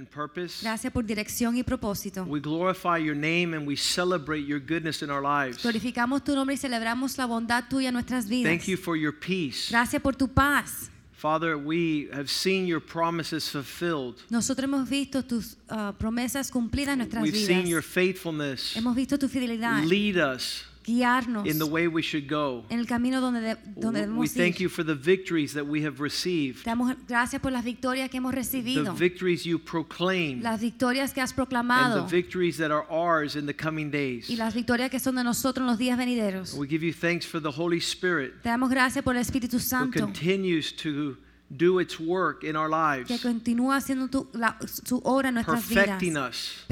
And purpose. Gracias por dirección y propósito. We glorify your name and we celebrate your goodness in our lives. Glorificamos tu nombre y celebramos la bondad tuya en nuestras vidas. Thank you for your peace. Gracias por tu paz. Father, we have seen your promises fulfilled. Nosotros hemos visto tus uh, promesas cumplidas en nuestras We've vidas. seen your faithfulness Hemos visto tu fidelidad. lead us guiarnos in the way we should go. en el camino donde, de- donde We debemos thank ir. you for the victories that we have received, damos gracias por las victorias que hemos recibido. the victories you proclaim, las victorias que has proclamado. and the victories that are ours in the coming days. y las victorias que son de nosotros en los días venideros. We give you thanks for the Holy Spirit Te damos gracias por el Espíritu Santo. who continues to do its work in our lives, que continúa haciendo tu- la- su obra en nuestras vidas, perfecting us.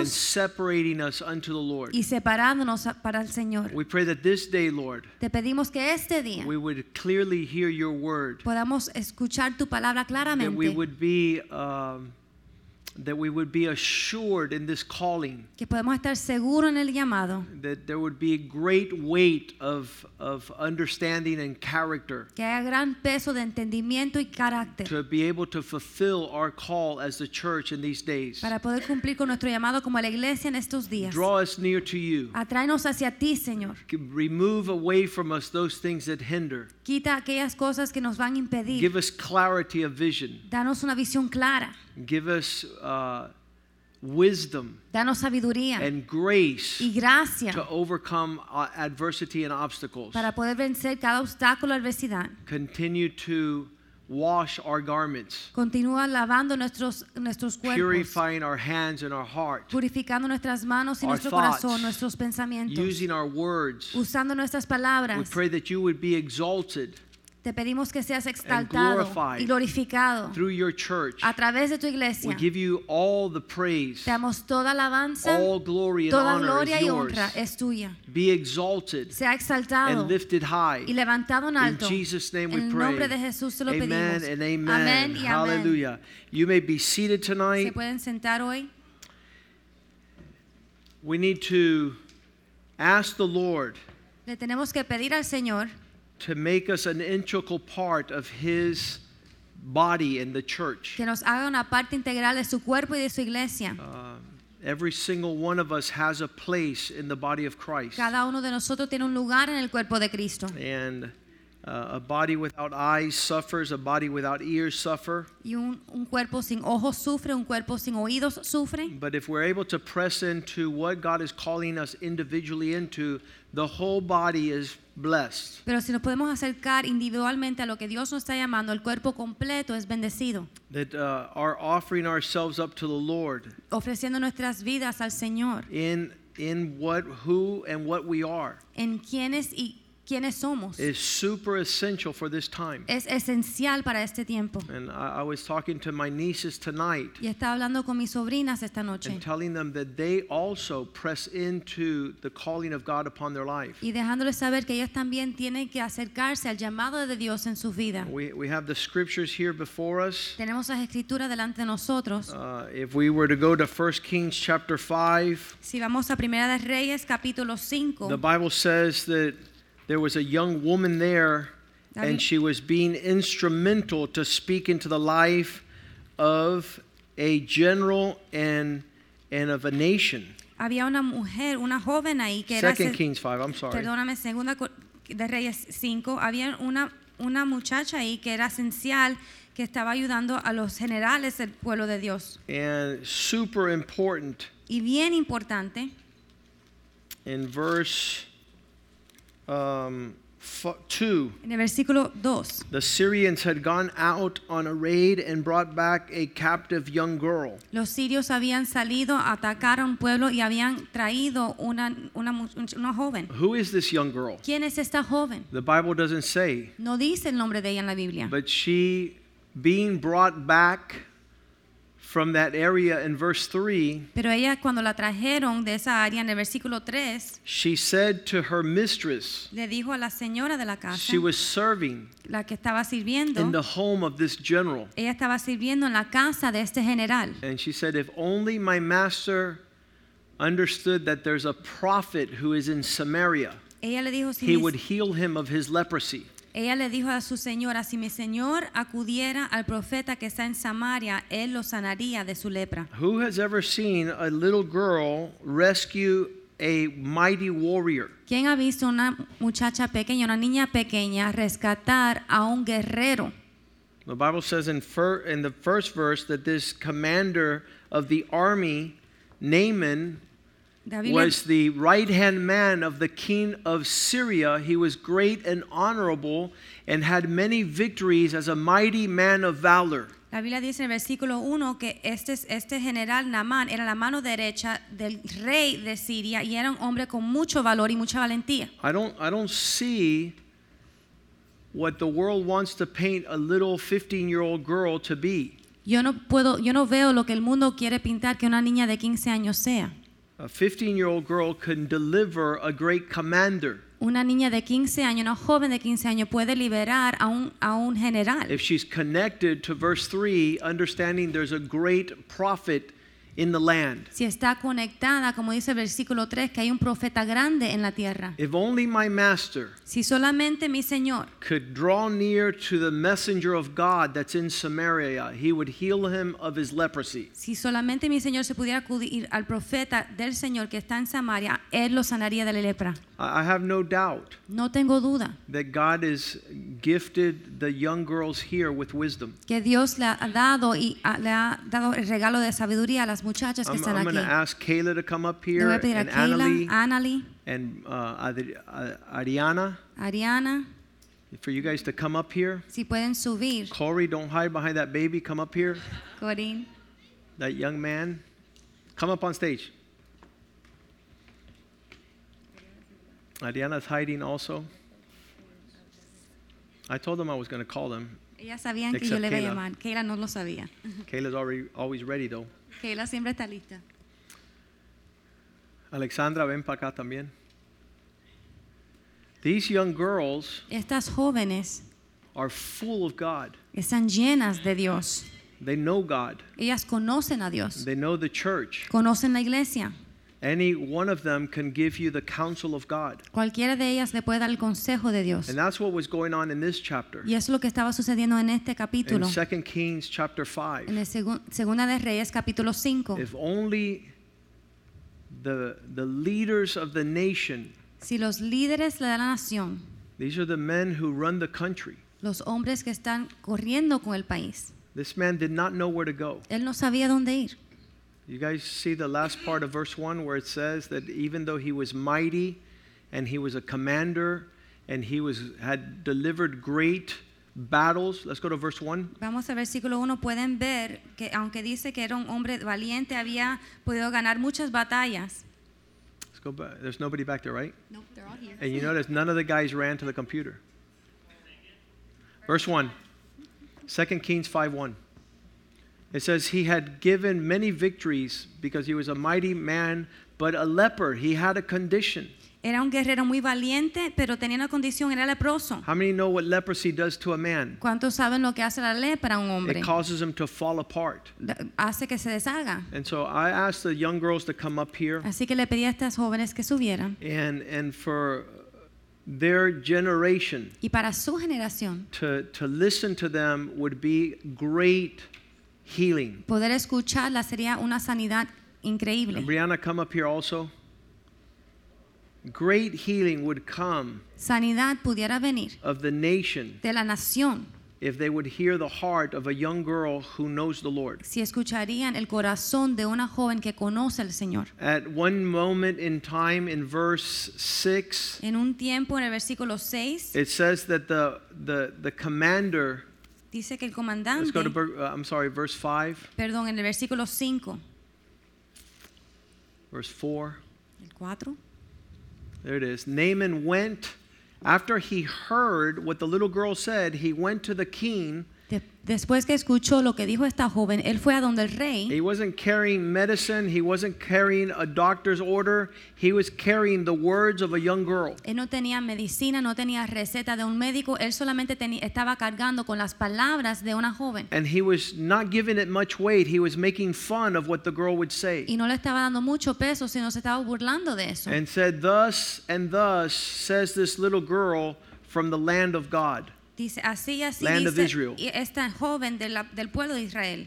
And separating us unto the Lord. y separándonos para el Señor. We pray that this day, Lord, Te pedimos que este día we would clearly hear your word, podamos escuchar tu palabra that we would be um, that we would be assured in this calling, que podamos estar seguros en el llamado, that there would be a great weight of of understanding and character que haya gran peso de entendimiento y carácter to be able to fulfill our call as the church in these days. para poder cumplir con nuestro llamado como la iglesia en estos días. Draw us near to you. Atráenos hacia ti, Señor. Remove away from us those things that hinder. Quita aquellas cosas que nos van a impedir. Give us clarity of vision. Danos una visión clara. Give us uh, wisdom Danos sabiduría and grace y gracia to overcome uh, adversity and obstacles. para poder vencer cada obstáculo adversidad. Continue to wash our garments, Continúa lavando nuestros, nuestros cuerpos, purifying our hands and our heart, purificando nuestras manos y Our nuestro thoughts, corazón, nuestros pensamientos, using our words. usando nuestras We palabras. pray that you would be exalted Te pedimos que seas exaltado glorified y glorificado through your church. a través de tu We iglesia. give you all the praise, Te damos toda alabanza, all glory and toda honor gloria is y yours. honra es tuya. Be exalted Sea exaltado and lifted high. y levantado en In alto. Jesus' name we En el pray. nombre de Jesús te lo amen pedimos. and amen. Amén y. Hallelujah. You may be seated Se tonight. pueden sentar hoy. We need to ask the Lord Le tenemos que pedir al Señor to make us an integral part of His body in the church. que nos haga una parte integral de su cuerpo y de su iglesia. Uh, every single one of us has a place in the body of Christ. Cada uno de nosotros tiene un lugar en el cuerpo de Cristo. And uh, a body without eyes suffers, a body without ears suffer. Y un, un cuerpo sin ojos sufre, un cuerpo sin oídos sufre. But if we're able to press into what God is calling us individually into, the whole body is blessed. Pero si nos podemos acercar individualmente a lo que Dios nos está llamando, el cuerpo completo es bendecido, That uh, are offering ourselves up to the Lord ofreciendo nuestras vidas al Señor in in what who and what we are en quiénes y quiénes somos. is super essential for this time. Es esencial para este tiempo. And I, I was talking to my nieces tonight Y estaba hablando con mis sobrinas esta noche and telling them that they also press into the calling of God upon their life. y dejándoles saber que ellos también tienen que acercarse al llamado de Dios en su vida. We, we have the scriptures here before us. Tenemos las escrituras delante de nosotros. Uh, if we were to go to 1 Kings chapter 5, Si vamos a Primera de Reyes capítulo 5, the Bible says that there was a young woman there David- and she was being instrumental to speak into the life of a general and, and of a nation. había una mujer, una joven ahí que era 2 Kings 5, I'm sorry. Perdóname, segunda de Reyes 5, había una, una muchacha ahí que era esencial, que estaba ayudando a los generales del pueblo de Dios. And super important Y bien importante, in verse um, 2. en el versículo 2, The Syrians had gone out on a raid and brought back a captive young girl. los sirios habían salido a atacar a un pueblo y habían traído una, una, una joven. Who is this young girl? ¿Quién es esta joven? The Bible doesn't say, No dice el nombre de ella en la Biblia. but she being brought back from that area in verse 3, Pero ella cuando la trajeron de esa área en el versículo 3, she said to her mistress, le dijo a la señora de la casa, she was serving la que estaba sirviendo, in the home of this general. ella estaba sirviendo en la casa de este general. And she said, If only my master understood that there's a prophet who is in Samaria, Ella le dijo, si he mi- would heal him of his leprosy. Ella le dijo a su señora, si mi señor acudiera al profeta que está en Samaria, él lo sanaría de su lepra. Who has ever seen a little girl rescue a mighty warrior? ¿Quién ha visto una muchacha pequeña, una niña pequeña rescatar a un guerrero? The Bible says in, in the first verse that this commander of the army, Naaman, was the right hand man of the king of Syria. He was great and honorable and had many victories as a mighty man of valor. la Biblia dice en el versículo 1 que este, este general Namán era la mano derecha del rey de Siria y era un hombre con mucho valor y mucha valentía. I don't, I don't see what the world wants to paint a little 15 year old girl to be. Yo no puedo, yo no veo lo que el mundo quiere pintar que una niña de 15 años sea. A 15 year old girl can deliver a great commander Una niña de 15 años, una joven de 15 años puede liberar a un, a un general. if she's connected to verse 3, understanding there's a great prophet in the land. Si está conectada, como dice el versículo 3, que hay un profeta grande en la tierra. If only my master Si solamente mi Señor could draw near to the messenger of God that's in Samaria, he would heal him of his leprosy. Si solamente mi Señor se pudiera acudir al profeta del Señor que está en Samaria, Él lo sanaría de la lepra. I have no doubt No tengo duda that God has gifted the young girls here with wisdom. que Dios le ha dado y le ha dado el regalo de sabiduría a las muchachas que I'm, están I'm going to aquí. ask Kayla to come up Le here voy a pedir a and Keila, Annalie and uh, Adri- uh, Ariana Ariana, for you guys to come up here. si pueden subir. Corey, don't hide behind that baby. Come up here. Corín. That young man. Come up on stage. Ariana's hiding also. I told them I was going to call them. Ellas sabían que yo Except le iba a llamar. Keila no lo sabía. Kayla's already always ready though. Keila siempre está lista. Alexandra, ven para acá también. These young girls Estas jóvenes are full of God. están llenas de Dios. They know God. Ellas conocen a Dios. They know the church. Conocen la iglesia. Any one of them can give you the counsel of God. Cualquiera de ellas le puede dar el consejo de Dios. And that's what was going on in this chapter. Y es lo que estaba sucediendo en este In capítulo. 2 Kings chapter 5. En el segun- Segunda de Reyes capítulo 5. If only the, the leaders of the nation, Si los líderes de la nación, these are the men who run the country. los hombres que están corriendo con el país, This man did not know where to go. él no sabía dónde ir. You guys see the last part of verse 1 where it says that even though he was mighty and he was a commander and he was had delivered great battles. Let's go to verse 1. Vamos al versículo 1, pueden ver que aunque dice que era un hombre valiente, había podido ganar muchas batallas. Let's go back. There's nobody back there, right? Nope, they're all here. And you notice none of the guys ran to the computer. Verse 1. 2 Kings 5 1. It says, He had given many victories because he was a mighty man, but a leper. He had a condition. Era un guerrero muy valiente, pero tenía una condición, era leproso. How many know what leprosy does to a man? ¿Cuántos saben lo que hace la lepra a un hombre? It causes him to fall apart. Hace que se deshaga. And so I asked the young girls to come up here Así que le pedí a estas jóvenes que subieran. and, and for their generation Y para su generación, to, to listen to them would be great healing. poder escucharla sería una sanidad increíble. And Brianna, come up here also. Great healing would come Sanidad pudiera venir of the nation de la nación if they would hear the heart of a young girl who knows the Lord. si escucharían el corazón de una joven que conoce al Señor. At one moment in time in verse 6, En un tiempo, en el versículo 6, it says that the, the, the commander, dice que el let's go to, uh, I'm sorry, verse 5, perdón, en el versículo 5, verse 4. el 4, There it is. Naaman went, after he heard what the little girl said, he went to the king después que escuchó lo que dijo esta joven, él fue a donde el He rey wasn't carrying medicine, he wasn't carrying a doctor's order, he was carrying the words of a young girl. Él no tenía medicina, no tenía receta de un médico, él solamente estaba cargando con las palabras de una joven. And he was not giving it much weight, he was making fun of what the girl would say. Y no le estaba dando mucho peso, sino se estaba burlando de eso. And said, Thus and thus says this little girl from the land of God. Dice, así así Land of dice Israel. esta joven de la- del pueblo de Israel.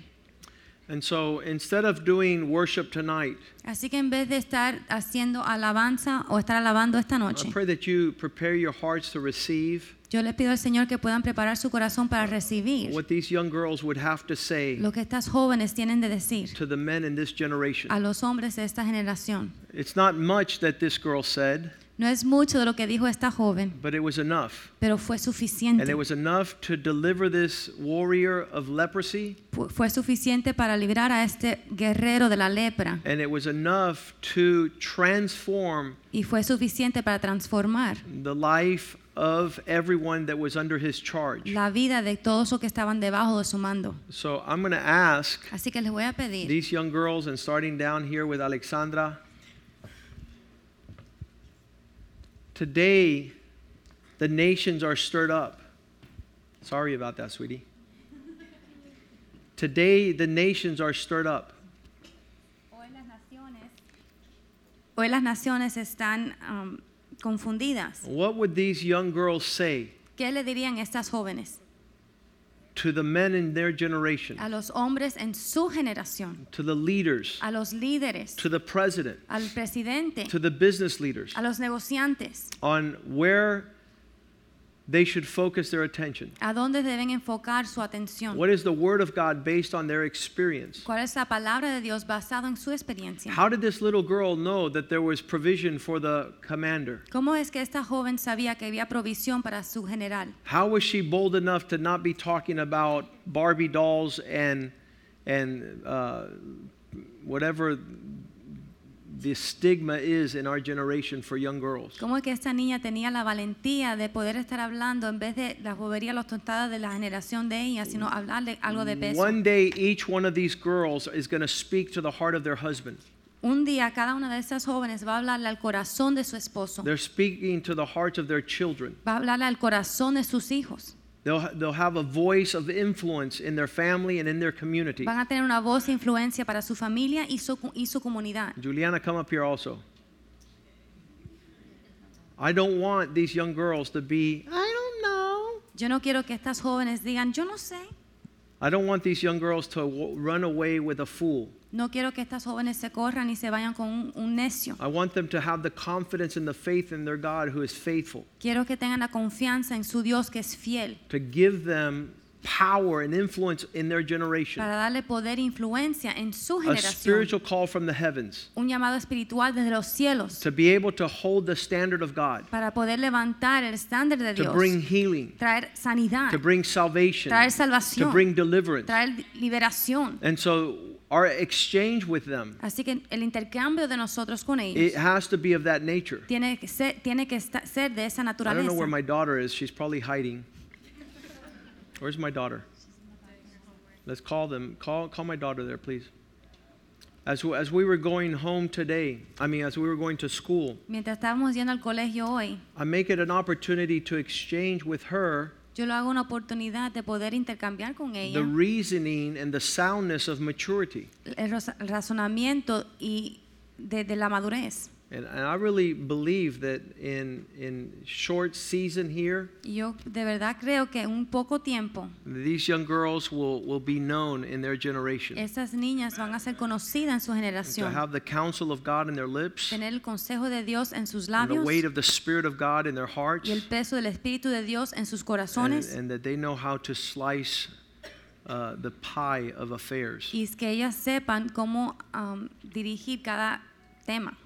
And so instead of doing worship tonight, Así que en vez de estar haciendo alabanza o estar alabando esta I noche, pray that you prepare your hearts to receive yo le pido al Señor que puedan preparar su corazón para recibir what these young girls would have to say lo que estas jóvenes tienen de decir to the men in this generation. a los hombres de esta generación. It's not much that this girl said, No es mucho de lo que dijo esta joven, but it was enough. pero fue And it was enough to deliver this warrior of leprosy, Fu- Fue suficiente para librar a este guerrero de la lepra and it was enough to transform y fue suficiente para transformar the life of everyone that was under his charge. la vida de todos los que estaban debajo de su mando. So I'm going to ask Así que les voy a pedir these young girls, and starting down here with Alexandra, today the nations are stirred up. Sorry about that, sweetie. Today the nations are stirred up. Hoy las naciones están um, confundidas. What would these young girls say ¿Qué le dirían estas jóvenes to the men in their generation, a los hombres en su generación, to the leaders, a los líderes, to the president, al presidente, to the business leaders a los negociantes? on where they should focus their attention? ¿A dónde deben enfocar su atención? What is the word of God based on their experience? ¿Cuál es la palabra de Dios basado en su experiencia? How did this little girl know that there was provision for the commander? ¿Cómo es que esta joven sabía que había provisión para su general? How was she bold enough to not be talking about Barbie dolls and and uh, whatever the stigma is in our generation for young girls? ¿Cómo es que esta niña tenía la valentía de poder estar hablando en vez de las boberías, las tontadas de la generación de ella, sino hablarle algo de peso? One day, each one of these girls is going to speak to the heart of their husband. Un día cada una de esas jóvenes va a hablarle al corazón de su esposo, They're speaking to the hearts of their children. va a hablarle al corazón de sus hijos. They'll, they'll have a voice of influence in their family and in their community. Van a tener una voz de influencia para su familia y su, y su comunidad. Juliana, come up here also. I don't want these young girls to be, I don't know. Yo no quiero que estas jóvenes digan, yo no sé. I don't want these young girls to run away with a fool. No quiero que estas jóvenes se corran y se vayan con un, un necio. I want them to have the confidence and the faith in their God who is faithful, Quiero que tengan la confianza en su Dios que es fiel, to give them power and influence in their generation. para darle poder e influencia en su A generación. spiritual call from the heavens Un llamado espiritual desde los cielos to be able to hold the standard of God, para poder levantar el estándar de to Dios, bring healing, traer sanidad, to bring salvation, traer to salvación, bring deliverance. traer liberación. And so our exchange with them, Así que el intercambio de nosotros con ellos it has to be of that nature. tiene que ser, tiene que esta- ser de esa I don't know where naturaleza. my daughter is. She's probably hiding. Where's my daughter? Let's call them. Call, call my daughter there, please. As, we- as we were going home today, I mean, as we were going to school, Mientras estábamos yendo al colegio hoy, I make it an opportunity to exchange with her yo lo hago una oportunidad de poder intercambiar con the ella reasoning and the soundness of maturity. el razonamiento y de, de la madurez. And, and I really believe that in, in short season here, yo de verdad creo que en un poco tiempo these young girls will, will be known in their generation. esas niñas van a ser conocidas en su To generación. have the counsel of God in their lips, Tener el consejo de Dios en sus and the labios weight of the Spirit of God in their hearts, y el peso del Espíritu de Dios en sus and, corazones. and that they know how to slice uh, the pie of affairs. Y es que ellas sepan cómo um, dirigir cada tema.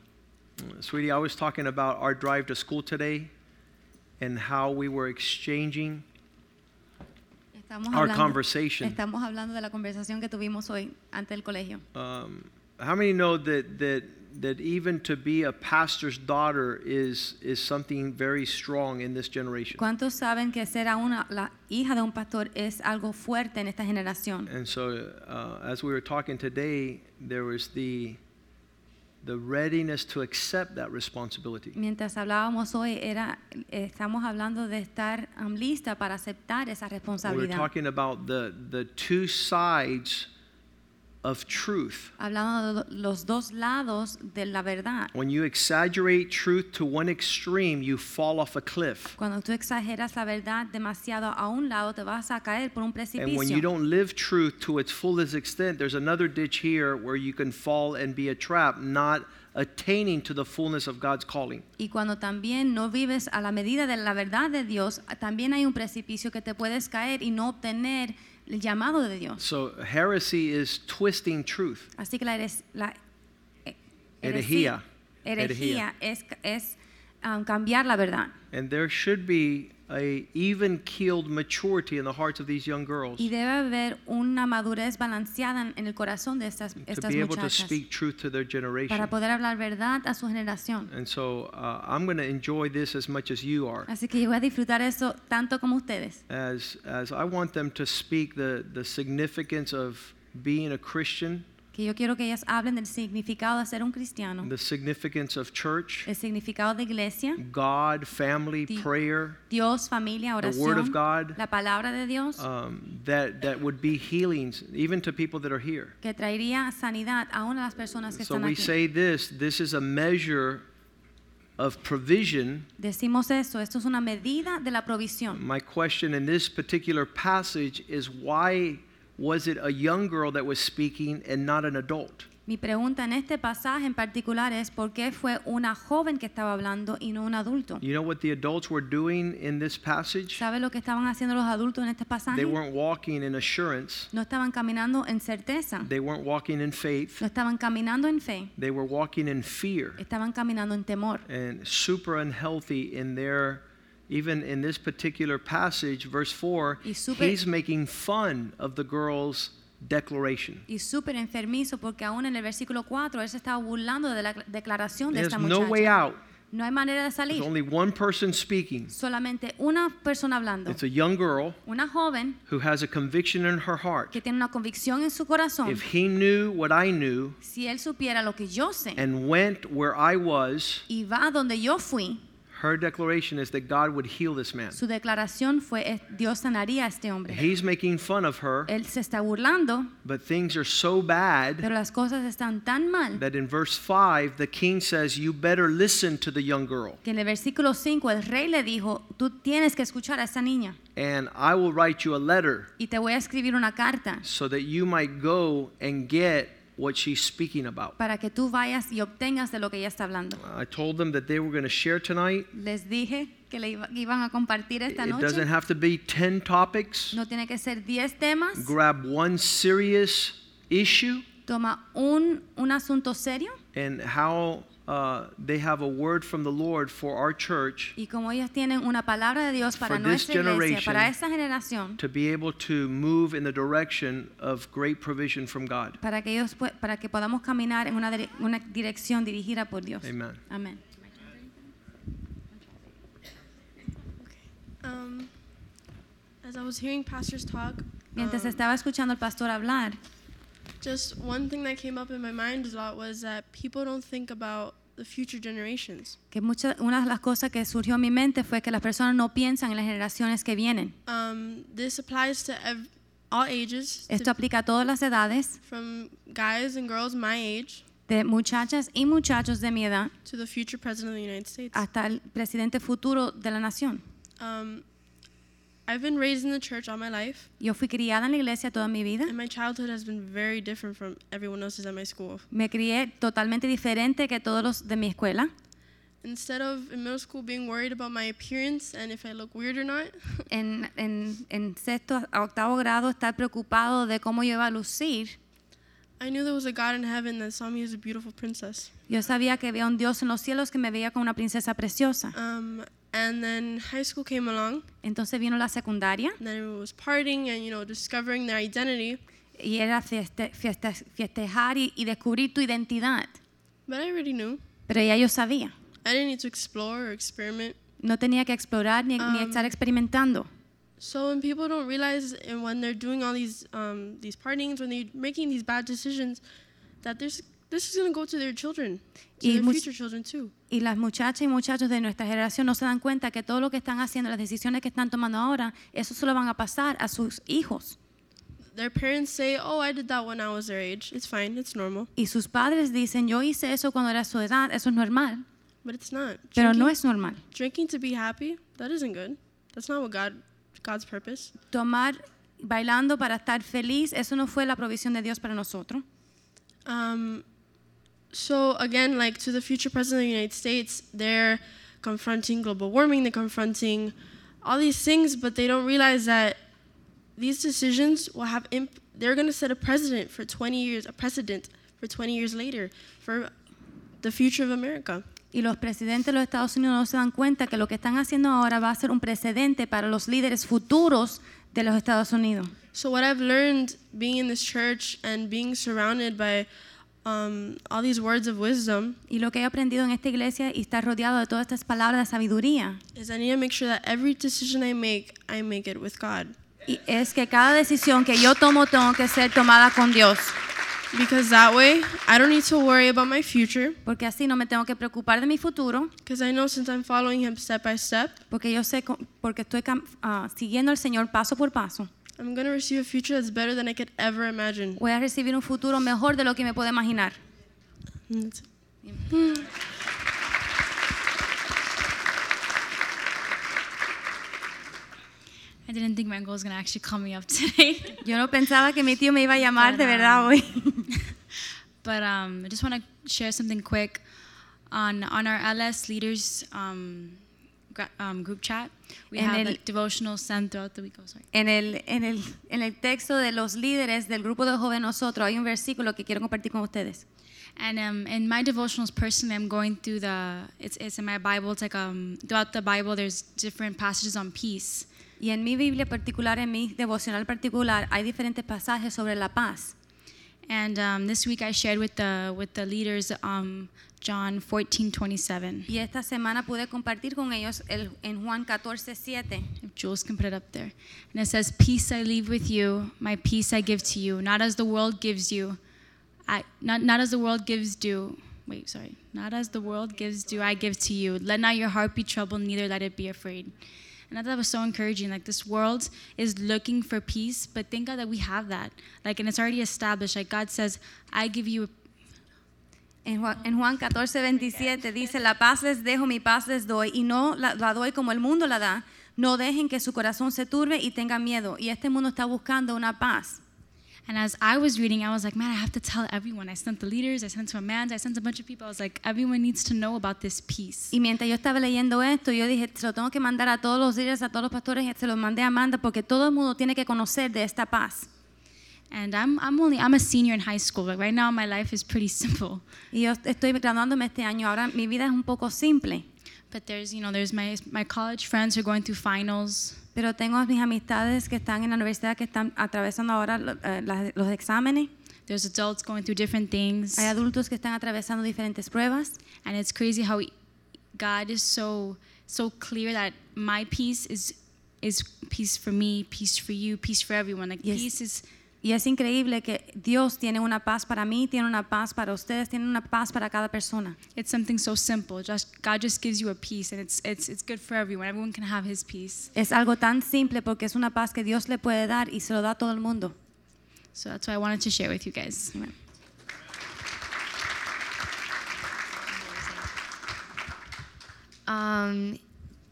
Sweetie, I was talking about our drive to school today and how we were exchanging Estamos our hablando, conversation. estamos hablando de la conversación que tuvimos hoy antes del colegio. Um, how many know that, that that even to be a pastor's daughter is is something very strong in this generation. ¿Cuántos saben que ser aún la hija de un pastor es algo fuerte en esta generación? And so, uh, as we were talking today, there was the the readiness to accept that responsibility. Mientras hablábamos hoy, era, estamos hablando de estar um, lista para aceptar esa We were responsabilidad. talking about the the two sides of truth. Hablando de los dos lados de la verdad. When you exaggerate truth to one extreme, you fall off a cliff. Cuando tú exageras la verdad demasiado a un lado, te vas a caer por un And when you don't live truth to its fullest extent, there's another ditch here where you can fall and be a trap, not attaining to the fullness of God's calling. Y cuando también no vives a la medida de la verdad de Dios, también hay un precipicio que te puedes caer y no obtener el llamado de Dios. So heresy is twisting truth. Así que la, heres- la eh, Herejía. herejía es, es um, cambiar la verdad. And there should be a even keeled maturity in the hearts of these young girls Y debe haber una madurez balanceada en- el corazón de estas, to estas be able to muchachas speak truth to their generation. para poder hablar verdad a su generación. And so uh, I'm going to enjoy this as much as you are. Así que yo voy a disfrutar eso tanto como ustedes. As, as I want them to speak the, the significance of being a Christian, Que yo quiero que ellas hablen del significado de ser un cristiano, the significance of church, el significado de iglesia, God, family, Di- prayer, Dios, familia, oración. The word of God. la palabra de Dios, um, that, that would be healings, even to people that are here. que traería sanidad a una de las personas que So están we say this this is a measure of provision. Decimos eso, esto es una medida de la provisión. My question in this particular passage is why was it a young girl that was speaking and not an adult? Mi pregunta en este pasaje en particular es por qué fue una joven que estaba hablando y no un adulto. You know what the adults were doing in this passage? ¿Sabe lo que estaban haciendo los adultos en este pasaje? They weren't walking in assurance, No estaban caminando en certeza, they weren't walking in faith, no estaban caminando en fe, they were walking in fear. estaban caminando en temor. and super unhealthy in their even in this particular passage verse 4 súper- he's making fun of the girl's declaration Y súper enfermizo porque aún en el versículo 4 él se estaba burlando de la declaración de there's esta no way out No hay manera de there's salir. only one person speaking Solamente una persona hablando. it's a young girl Una joven who has a conviction in her heart que tiene una convicción en su corazón. if he knew what i knew Si él supiera lo que yo sé and went where i was y va donde yo fui, her declaration is that god would heal this man su declaración fue eh, Dios sanaría a este hombre. he's making fun of her Él se está burlando, but things are so bad pero las cosas están tan mal that in verse 5 the king says you better listen to the young girl que en el versículo 5 el rey le dijo, tú tienes que escuchar a esa niña and i will write you a letter y te voy a escribir una carta so that you might go and get what she's speaking about para que tú vayas y obtengas de lo que ella está hablando. i told them that they were going to share tonight Les dije que le iba- iban a compartir esta noche. it doesn't have to be 10 topics No tiene que ser 10 temas. grab one serious issue Toma un, un asunto serio and how uh, they have a word from the lord for our church y como ellos tienen una palabra de Dios para For this nuestra iglesia, generation, para esta generación, to be able to move in the direction of great provision from god para que ellos para que podamos caminar en una, una dirección dirigida por Dios. Amen. Amén. Um, as I was hearing pastors talk, Mientras um, estaba escuchando al pastor hablar, just one thing that came up in my mind a lot was that people don't think about the future generations. que muchas una de las cosas que surgió en mi mente fue que las personas no piensan en las generaciones que vienen. Um, this applies to ev- all ages, to- Esto aplica a todas las edades, from guys and girls my age de muchachas y muchachos de mi edad to the future president of the United States. hasta el presidente futuro de la nación. Um, I've been raised in the church all my life, Yo fui criada en la iglesia toda mi vida. and my childhood has been very different from everyone else's at my school. Me crié totalmente diferente que todos los de mi escuela. Instead of in middle school being worried about my appearance and if I look weird or not, En, en, en sexto a octavo grado estar preocupado de cómo yo iba a lucir. I knew there was a God in heaven that saw me as a beautiful princess. Yo sabía que había un Dios en los cielos que me veía como una princesa preciosa. Um, and then high school came along, Entonces vino la secundaria and then it was partying and you know discovering their identity. y era fieste- fieste- festejar y, y descubrir tu identidad. But I already knew. pero ya yo sabía. I didn't need to explore or experiment. No tenía que explorar ni, ni Um, estar experimentando. So when people don't realize and when they're doing all these um, these partings, when they're making these bad decisions, that there's this is gonna go to their children, to Y their future children too. Y las muchachas y muchachos de nuestra generación no se dan cuenta que todo lo que están haciendo, las decisiones que están tomando ahora, eso se lo van a pasar a sus hijos. Their parents say, "Oh, I did that when I was their age. It's fine. It's normal." Y sus padres dicen, yo hice eso cuando era su edad, eso es normal, But it's not. pero Drinking, no es normal. drinking to be happy. That isn't good. That's not what God God's purpose. Tomar, bailando para estar feliz, eso no fue la provisión de Dios para nosotros. Um, so again, like to the future president of the United States, they're confronting global warming, they're confronting all these things, but they don't realize that these decisions will have imp- they're going to set a precedent for 20 years, a precedent for 20 years later for the future of America. Y los presidentes de los Estados Unidos no se dan cuenta que lo que están haciendo ahora va a ser un precedente para los líderes futuros de los Estados Unidos. So what I've learned being in this church and being surrounded by um, all these words of wisdom Y lo que he aprendido en esta iglesia y estar rodeado de todas estas palabras de sabiduría is I need to make sure that every decision I make, I make it with God. y es que cada decisión que yo tomo tengo que ser tomada con Dios, Because that way, I don't need to worry about my future. porque así no me tengo que preocupar de mi futuro, Because I know since I'm following Him step by step, porque yo sé porque estoy ah, siguiendo al Señor paso por paso. I'm going to receive a future that's better than I could ever imagine. Voy a recibir un futuro mejor de lo que me puedo imaginar. That's it. I didn't think my uncle was gonna actually call me up today. Yo no pensaba que mi tío me iba a llamar de But, verdad um, hoy. but um, I just want to share something quick on on our LS leaders um, gra- um, group chat. We En have el- like devotional sent throughout the week. Oh, sorry. En el, en, el, en el texto de los líderes del grupo de jóvenes nosotros hay un versículo que quiero compartir con ustedes. And um, in my devotionals personally, I'm going through the. It's, it's in my Bible. It's like um, throughout the Bible, there's different passages on peace. Y en mi Biblia particular, en mi devocional particular, hay diferentes pasajes sobre la paz. And um, this week, I shared with the with the leaders um, John 14:27. Y esta semana pude compartir con ellos el, en Juan 14, 7. If Jules can put it up there. And it says, Peace I leave with you, my peace I give to you, not as the world gives you. I, not, not as the world gives do. Wait, sorry. Not as the world gives do, I give to you. Let not your heart be troubled, neither let it be afraid. And I thought that was so encouraging. Like this world is looking for peace, but thank God that we have that. Like, and it's already established. Like God says, I give you En Juan, en Juan 14, 27 dice, la paz les dejo, mi paz les doy, y no la, la doy como el mundo la da. No dejen que su corazón se turbe y tenga miedo. Y este mundo está buscando una paz. And as I was reading, I was like, man, I have to tell everyone. I sent the leaders, I sent to Amanda, I sent a bunch of people. I was like, everyone needs to know about this peace. Y mientras yo estaba leyendo esto, yo dije, se lo tengo que mandar a todos los líderes, a todos los pastores, se lo mandé a Amanda porque todo el mundo tiene que conocer de esta paz. And I'm, I'm only, I'm a senior in high school. Like right now, my life is pretty simple. Y yo estoy graduándome este año. Ahora mi vida es un poco simple, But there's, you know, there's my, my college friends who are going through finals. pero tengo mis amistades que están en la universidad que están atravesando ahora eh, los exámenes. There's adults going through different things. Hay adultos que están atravesando diferentes pruebas. And it's crazy how God is so, so clear that my peace is, is peace for me, peace for you, peace for everyone. Like Yes. peace is, Y es increíble que Dios tiene una paz para mí, tiene una paz para ustedes, tiene una paz para cada persona. it's something so simple. Just God just gives you a peace, and it's, it's, it's good for everyone. Everyone can have His peace. Es algo tan simple porque es una paz que Dios le puede dar y se lo da a todo el mundo. So that's what I wanted to share with you guys. Um,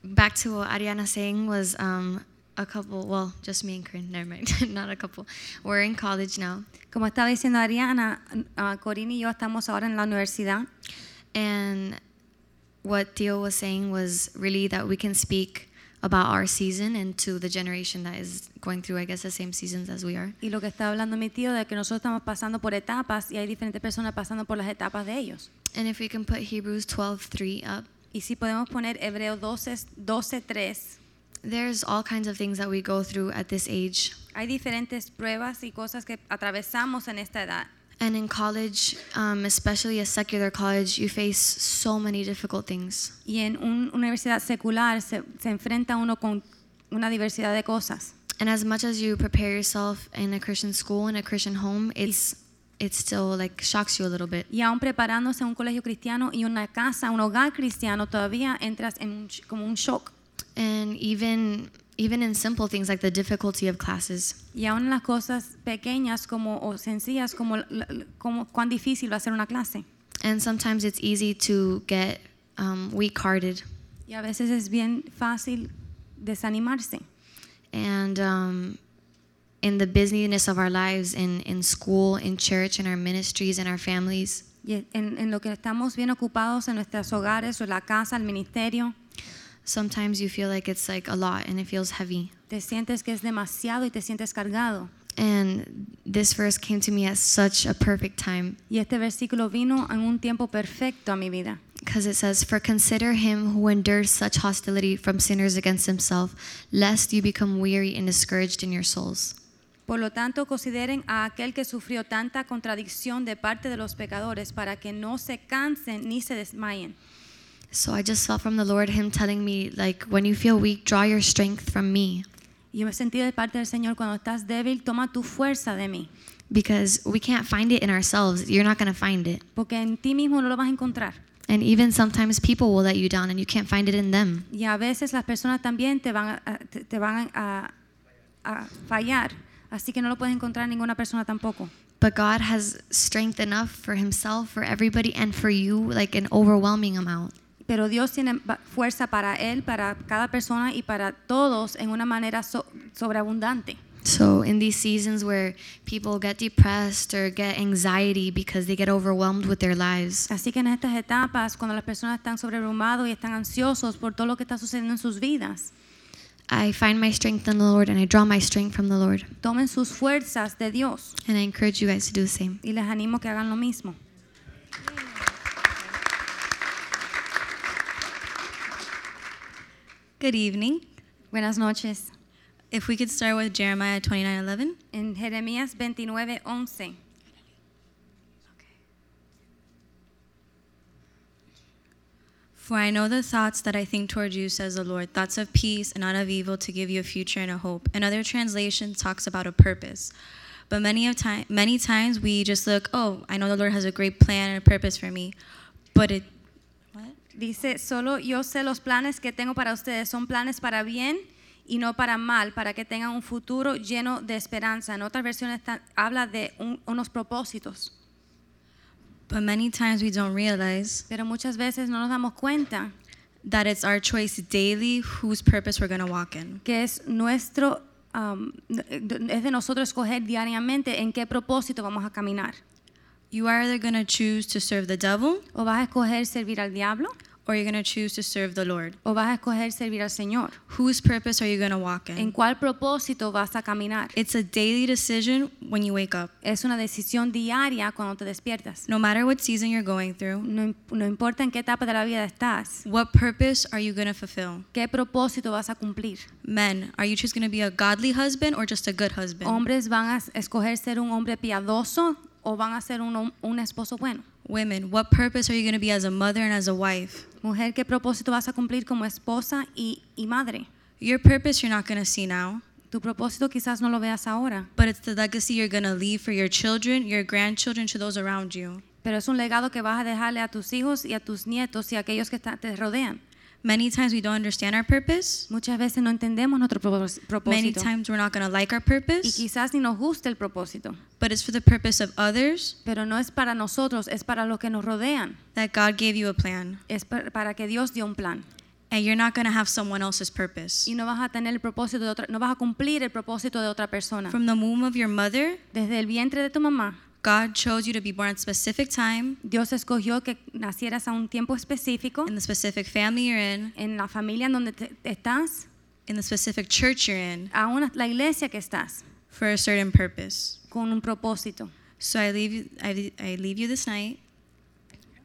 back to what Ariana saying was um, a couple, well, just me and Corinne, never mind, not a couple. We're in college now. Como estaba diciendo Ariana, uh, Corinne y yo estamos ahora en la universidad And what Theo was saying was really that we can speak about our season and to the generation that is going through, I guess, the same seasons as we are. y lo que está hablando mi tío de que nosotros estamos pasando por etapas y hay diferentes personas pasando por las etapas de ellos. And if we can put Hebrews 12:3 up, Y si podemos poner Hebreo 12, 12 3, there's all kinds of things that we go through at this age. hay diferentes pruebas y cosas que atravesamos en esta edad. And in college, um, especially a secular college, you face so many difficult things. Y en una universidad secular se, se enfrenta uno con una diversidad de cosas. And as much as you prepare yourself in a Christian school, in a Christian home, it's it still like shocks you a little bit. Y aún preparándose en un colegio cristiano y una casa, un hogar cristiano, todavía entras en un como un shock. And even even in simple things like the difficulty of classes. Y aún en las cosas pequeñas como, o sencillas como, como cuán difícil va a ser una clase. And sometimes it's easy to get um, weak-hearted. Y a veces es bien fácil desanimarse. And um, in the busyness of our lives, in, in school, in church, in our ministries, in our families, Y en, en lo que estamos bien ocupados en nuestros hogares o en la casa, el ministerio, sometimes you feel like it's like a lot and it feels heavy. te sientes que es demasiado y te sientes cargado. And this verse came to me at such a perfect time Y este versículo vino en un tiempo perfecto a mi vida. because it says, For consider him who endures such hostility from sinners against himself, lest you become weary and discouraged in your souls. Por lo tanto, consideren a aquel que sufrió tanta contradicción de parte de los pecadores para que no se cansen ni se desmayen. So I just felt from the Lord him telling me, like, when you feel weak, draw your strength from me. Yo me sentí de parte del Señor, cuando estás débil, toma tu fuerza de mí, Because we can't find it in ourselves. You're not going to find it. porque en ti mismo no lo vas a encontrar. And even sometimes people will let you down and you can't find it in them. Y a veces las personas también te van a, a- te, te van a, a fallar, así que no lo puedes encontrar en ninguna persona tampoco. But God has strength enough for himself, for everybody, and for you, like an overwhelming amount. Pero Dios tiene fuerza para Él, para cada persona y para todos en una manera so- sobreabundante. So, in these seasons where people get depressed or get anxiety because they get overwhelmed with their lives, Así que en estas etapas, cuando las personas están sobreabrumados y están ansiosos por todo lo que está sucediendo en sus vidas, I find my strength in the Lord and I draw my strength from the Lord. tomen sus fuerzas de Dios And I encourage you guys to do the same. y les animo que hagan lo mismo. Good evening. Buenas noches. If we could start with Jeremiah 29:11. En Jeremías 29, 11. For I know the thoughts that I think toward you, says the Lord, thoughts of peace and not of evil to give you a future and a hope. Another translation talks about a purpose. But many of time many times we just look, oh, I know the Lord has a great plan and a purpose for me. But it? Dice, solo yo sé los planes que tengo para ustedes. Son planes para bien y no para mal, para que tengan un futuro lleno de esperanza. En otras versiones habla de un- unos propósitos. But many times we don't realize Pero muchas veces no nos damos cuenta that it's our choice daily whose purpose we're going to walk in. que es nuestro, um, es de nosotros escoger diariamente en qué propósito vamos a caminar. You are either going to choose to serve the devil O vas a escoger servir al diablo or you're going to choose to serve the Lord. o vas a escoger servir al Señor. Whose purpose are you going to walk ¿En in? cuál propósito vas a caminar? It's a daily decision when you wake up. Es una decisión diaria cuando te despiertas. No matter what season you're going through, No, no importa en qué etapa de la vida estás, what purpose are you going to fulfill? qué propósito vas a cumplir. Men, are you just going to be a godly husband or just a good husband? Hombres van a es- escoger ser un hombre piadoso o van a ser un, un esposo bueno. Women, what purpose are you going to be as a mother and as a wife? Mujer, qué propósito vas a cumplir como esposa y, y madre. Your purpose you're not going to see now, Tu propósito quizás no lo veas ahora, but it's the legacy you're going to leave for your children, your grandchildren, to those around you. pero es un legado que vas a dejarle a tus hijos y a tus nietos y a aquellos que te rodean. Many times we don't understand our purpose. Muchas veces no entendemos nuestro propós- Many propósito times we're not going to like our y purpose, quizás ni nos guste el propósito, but it's for the purpose of others pero no es para nosotros, es para los que nos rodean. that God gave you a plan. Es pa- para que Dios dio un plan. And you're not going to have someone else's purpose. y no vas a tener el propósito de otra, no vas a cumplir el propósito de otra persona. From the womb of your mother, Desde el vientre de tu mamá, God chose you to be born at a specific time Dios escogió que nacieras a un tiempo específico in the specific family you're in, en la familia en donde te- estás, in the specific church you're in, a una, la iglesia que estás, for a certain purpose. con un propósito. So I leave you, I, I leave you this night.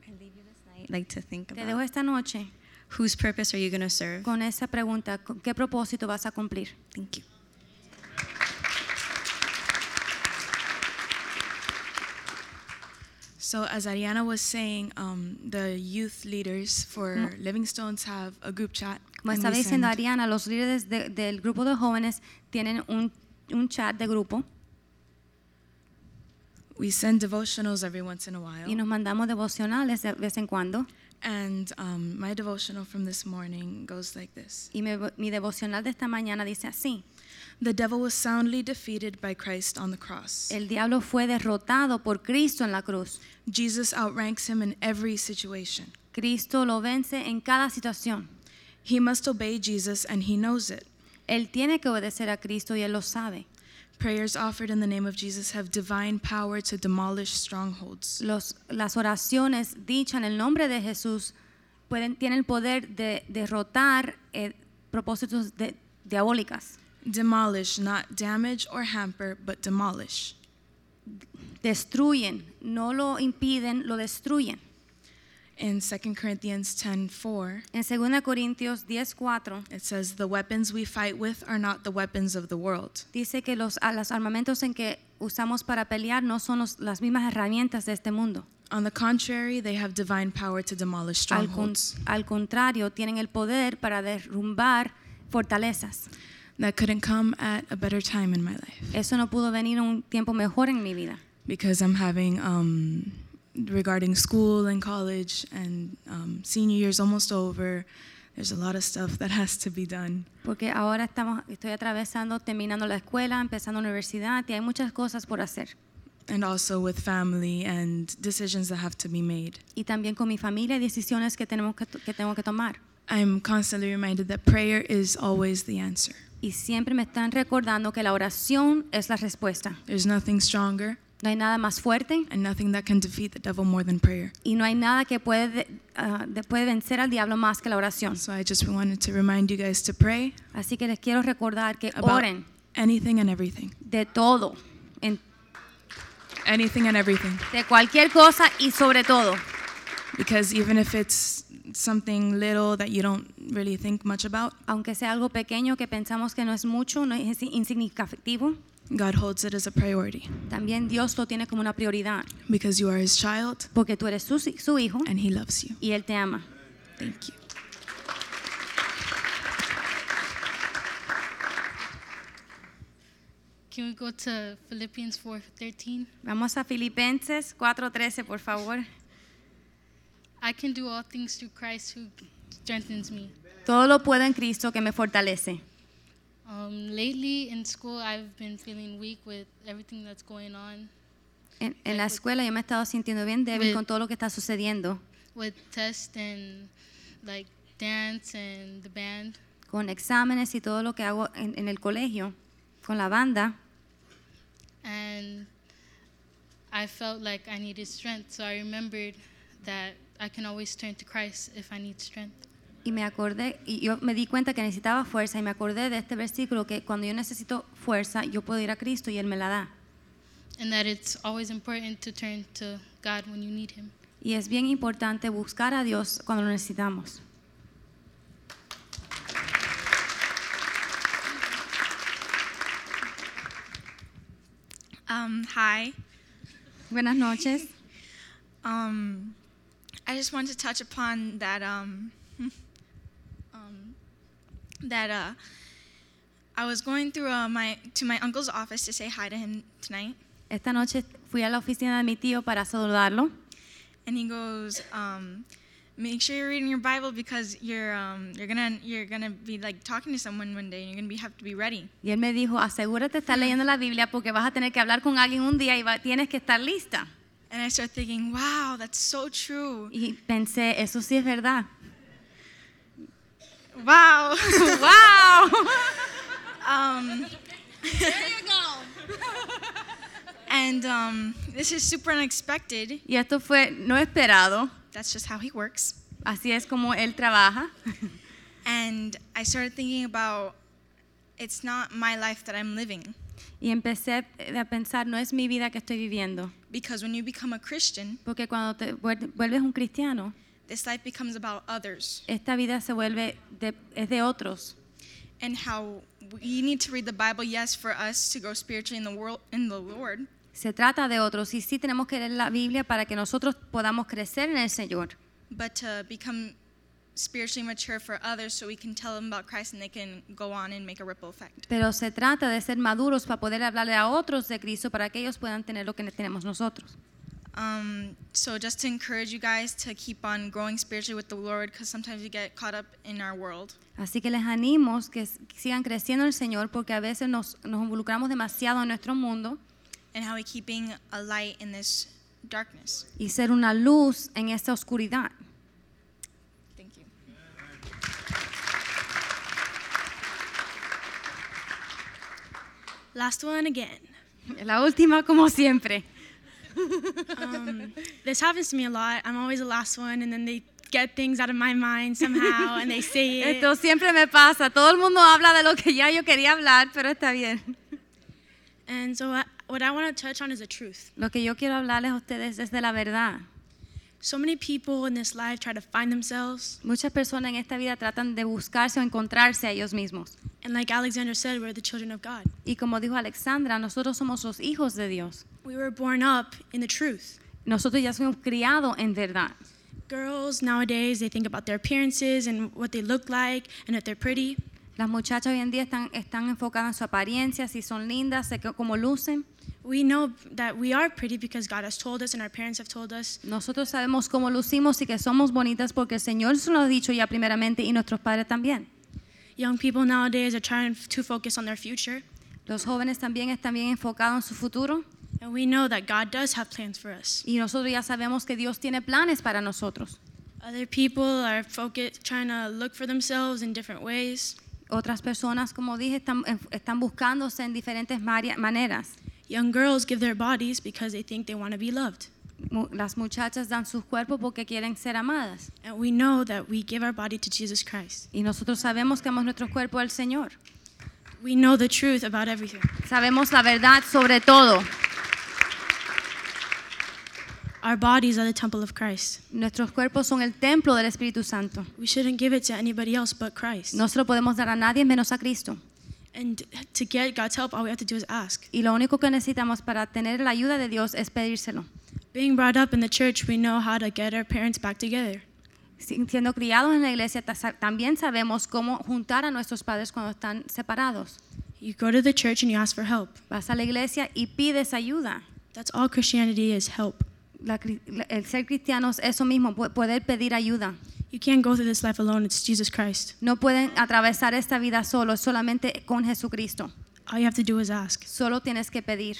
I leave you this night, like to think Te dejo about esta noche whose purpose are you going to serve? con esa pregunta, ¿con ¿qué propósito vas a cumplir? Thank you. So as Ariana was saying, um, the youth leaders for Livingstones have a group chat. Como we diciendo send- Ariana, los líderes de- del grupo de jóvenes tienen un, un chat de grupo we send devotionals every once in a while. y nos mandamos devocionales de vez en cuando. And um, my devotional from this morning goes like this Y mi, mi devocional de esta mañana dice así. The devil was soundly defeated by Christ on the cross. El diablo fue derrotado por Cristo en la cruz. Jesus outranks him in every situation. Cristo lo vence en cada situación. He must obey Jesus, and he knows it. Él tiene que obedecer a Cristo y él lo sabe. Prayers offered in the name of Jesus have divine power to demolish strongholds. Los, las oraciones dichas en el nombre de Jesús pueden, tienen el poder de derrotar eh, propósitos de- diabólicas. Demolish, not damage or hamper, but demolish. Destruyen, no lo impiden, lo destruyen. In 2 Corinthians 10:4, En 2 Corintios 10:4 it says, "The weapons we fight with are not the weapons of the world. dice que los, los armamentos en que usamos para pelear no son los- las mismas herramientas de este mundo. On the contrary, they have divine power to demolish Al, con- strongholds al contrario, tienen el poder para derrumbar fortalezas. that couldn't come at a better time in my life Eso no pudo venir un tiempo mejor en mi vida, because I'm having um, regarding school and college and um, senior year's almost over. There's a lot of stuff that has to be done. porque ahora estamos, estoy atravesando, terminando la escuela, empezando la universidad y hay muchas cosas por hacer. and also with family and decisions that have to be made. Y también con mi familia y decisiones que, tenemos que, que tengo que tomar. I'm constantly reminded that prayer is always the answer. Y siempre me están recordando que la oración es la respuesta. There's nothing stronger No hay nada más fuerte and nothing that can defeat the devil more than prayer. y no hay nada que puede, de- de- puede vencer al diablo más que la oración. So I just wanted to remind you guys to pray Así que les quiero recordar que about oren anything and everything. de todo, en- Anything and everything. de cualquier cosa y sobre todo. Because even if it's something little that you don't really think much about, Aunque sea algo pequeño que pensamos que no es mucho, no es insignificativo, God holds it as a priority también Dios lo tiene como una prioridad. because you are his child Porque tú eres su, su hijo and he loves you. y Él te ama. Thank you. Can we go to Philippians 4:13? Vamos a Filipenses 4:13, por favor. I can do all things through Christ who strengthens me. Todo lo puedo en Cristo que me fortalece. Um, lately in school, I've been feeling weak with everything that's going on, En, en la escuela yo me he estado sintiendo bien débil With- con todo lo que está sucediendo, with tests and like dance and the band. con exámenes y todo lo que hago en, en el colegio, con la banda. and I felt like I needed strength. So I remembered that I can always turn to Christ if I need strength. Y me acordé, y yo me di cuenta que necesitaba fuerza y me acordé de este versículo que cuando yo necesito fuerza, yo puedo ir a Cristo y Él me la da. And that it's always important to turn to God when you need Him. Y es bien importante buscar a Dios cuando lo necesitamos. Um, hi. Buenas noches. Um, I just want to touch upon that. Um, that uh, I was going through uh, my to my uncle's office to say hi to him tonight, Esta noche fui a la oficina de mi tío para saludarlo and he goes, um, "Make sure you're reading your Bible because you're um, you're gonna you're gonna be like talking to someone one day, and you're gonna be have to be ready." y él me dijo, asegúrate de estar leyendo la Biblia porque vas a tener que hablar con alguien un día y va- tienes que estar lista. And I started thinking, "Wow, that's so true." Y pensé, eso sí es verdad. Wow. ¡Wow! Um, and um, this is super unexpected. Y esto fue no esperado. That's just how he works. Así es como él trabaja. And I started thinking about it's not my life that I'm living. Y empecé a pensar, no es mi vida que estoy viviendo. Because when you become a Christian, Porque cuando te vuel- vuelves un cristiano, this life becomes about others esta vida se vuelve de, es de otros. and how we need to read the Bible, yes, for us to grow spiritually in the world in the Lord. Se trata de otros y sí tenemos que leer la Biblia para que nosotros podamos crecer en el Señor. but to become spiritually mature for others so we can tell them about Christ and they can go on and make a ripple effect. Pero se trata de ser maduros para poder hablarle a otros de Cristo para que ellos puedan tener lo que tenemos nosotros. Um, so just to encourage you guys to keep on growing spiritually with the Lord because sometimes we get caught up in our world. Así que les animo que sigan creciendo en el Señor porque a veces nos, nos involucramos demasiado en nuestro mundo and how we keeping a light in this darkness. y ser una luz en esta oscuridad. Thank you. Last one again. La última como siempre. Um, this happens to me a lot. I'm always the last one, and then they get things out of my mind somehow, and they say it. Esto siempre me pasa. Todo el mundo habla de lo que ya yo quería hablar, pero está bien. And so, what, what I want to touch on is the truth. Lo que yo quiero hablarles a ustedes es de la verdad. So many people in this life try to find themselves, Muchas personas en esta vida tratan de buscarse o encontrarse a ellos mismos. and like Alexander said, we're the children of God. Y como dijo Alexandra, nosotros somos los hijos de Dios. We were born up in the truth. Nosotros ya somos criados en verdad. Girls nowadays, they think about their appearances and what they look like, and if they're pretty. Las muchachas hoy en día están, están enfocadas en su apariencia, si son lindas, cómo lucen. We know that we are pretty because God has told us, and our parents have told us. Nosotros sabemos cómo lucimos y que somos bonitas porque el Señor se lo ha dicho ya primeramente y nuestros padres también. Young people nowadays are trying to focus on their future, Los jóvenes también están bien enfocados en su futuro and we know that God does have plans for us. y nosotros ya sabemos que Dios tiene planes para nosotros. Other people are focused, trying to look for themselves in different ways. Otras personas, como dije, están, están buscándose en diferentes maneras. Young girls give their bodies because they think they want to be loved. Las muchachas dan sus cuerpos porque quieren ser amadas. And we know that we give our body to Jesus Christ. Y nosotros sabemos que damos nuestro cuerpo al Señor. We know the truth about everything. Sabemos la verdad sobre todo. Our bodies are the temple of Christ. Nuestros cuerpos son el templo del Espíritu Santo. We shouldn't give it to anybody else but Christ. No se lo podemos dar a nadie menos a Cristo. And to get God's help, all we have to do is ask. Y lo único que necesitamos para tener la ayuda de Dios es pedírselo. Being brought up in the church, we know how to get our parents back together. Si- Siendo criados en la iglesia, también sabemos cómo juntar a nuestros padres cuando están separados. You go to the church and you ask for help. Vas a la iglesia y pides ayuda. That's all Christianity is help. La el ser cristiano es eso mismo, poder pedir ayuda. You can't go through this life alone. It's Jesus Christ. No pueden atravesar esta vida solos, solamente con Jesucristo. All you have to do is ask. Solo tienes que pedir.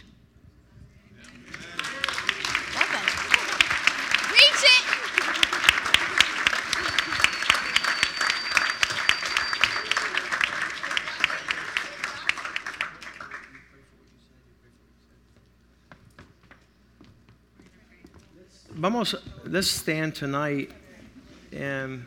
Vamos, let's stand tonight and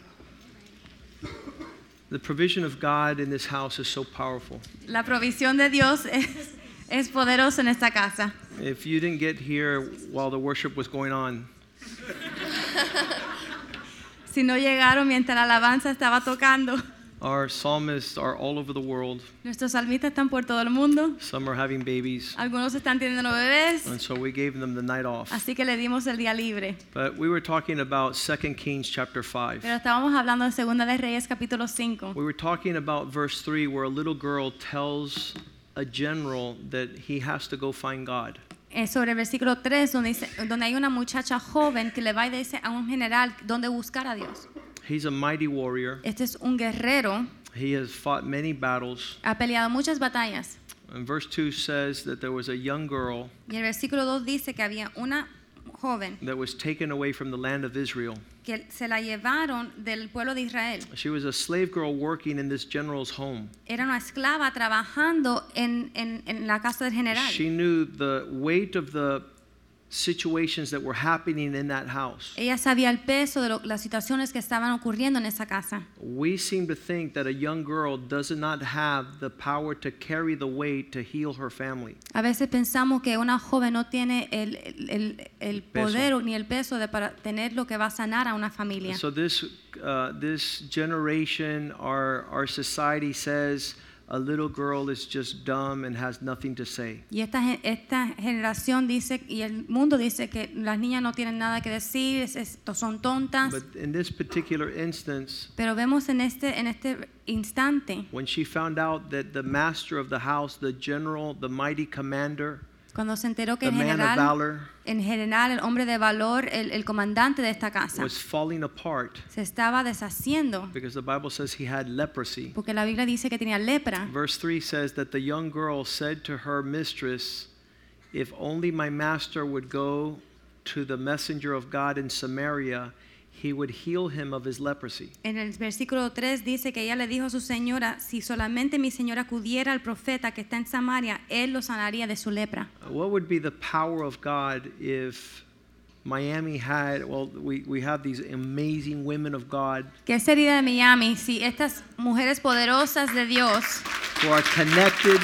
the provision of God in this house is so powerful. La provisión de Dios es, es poderosa en esta casa. If you didn't get here while the worship was going on, Si no llegaron mientras la alabanza estaba tocando, our psalmists are all over the world. nuestros salmistas están por todo el mundo. Some are having babies, Algunos están teniendo bebés, and so we gave them the night off. así que le dimos el día libre. But we were talking about 2 Kings chapter 5. Pero estábamos hablando de Segunda de Reyes capítulo 5. We were talking about verse 3 where a little girl tells a general that he has to go find God. Es sobre el versículo 3 donde, dice, donde hay una muchacha joven que le va y dice a un general dónde buscar a Dios. He's a mighty warrior. Este es un guerrero, He has fought many battles. ha peleado muchas batallas. And verse 2 says that there was a young girl Y el versículo 2 dice que había una joven that was taken away from the land of Israel. que se la llevaron del pueblo de Israel. She was a slave girl working in this general's home. Era una esclava trabajando en, en- en la casa del general. She knew the weight of the situations that were happening in that house. Ella sabía el peso de lo- las situaciones que estaban ocurriendo en esa casa. We seem to think that a young girl does not have the power to carry the weight to heal her family. A veces pensamos que una joven no tiene el, el- el- Peso. poder ni el peso de para tener lo que va a sanar a una familia. So this uh, this generation, our our society says, a little girl is just dumb and has nothing to say. Y esta, esta generación dice, y el mundo dice que las niñas no tienen nada que decir, es- es- son tontas. But in this particular instance, Pero vemos en este, en este instante, when she found out that the master of the house, the general, the mighty commander, cuando se enteró que the en man of general, valor, en general el hombre de valor, el, el comandante de esta casa, was falling apart se estaba deshaciendo, because the Bible says he had leprosy. porque la Biblia dice que tenía lepra. Verse 3 says that the young girl said to her mistress, If only my master would go to the messenger of God in Samaria, he would heal him of his leprosy. En el versículo 3 dice que ella le dijo a su señora, si solamente mi señora acudiera al profeta que está en Samaria, él lo sanaría de su lepra. Uh, what would be the power of God if Miami had, well, we, we have these amazing women of God ¿Qué sería de Miami si estas mujeres poderosas de Dios who are connected?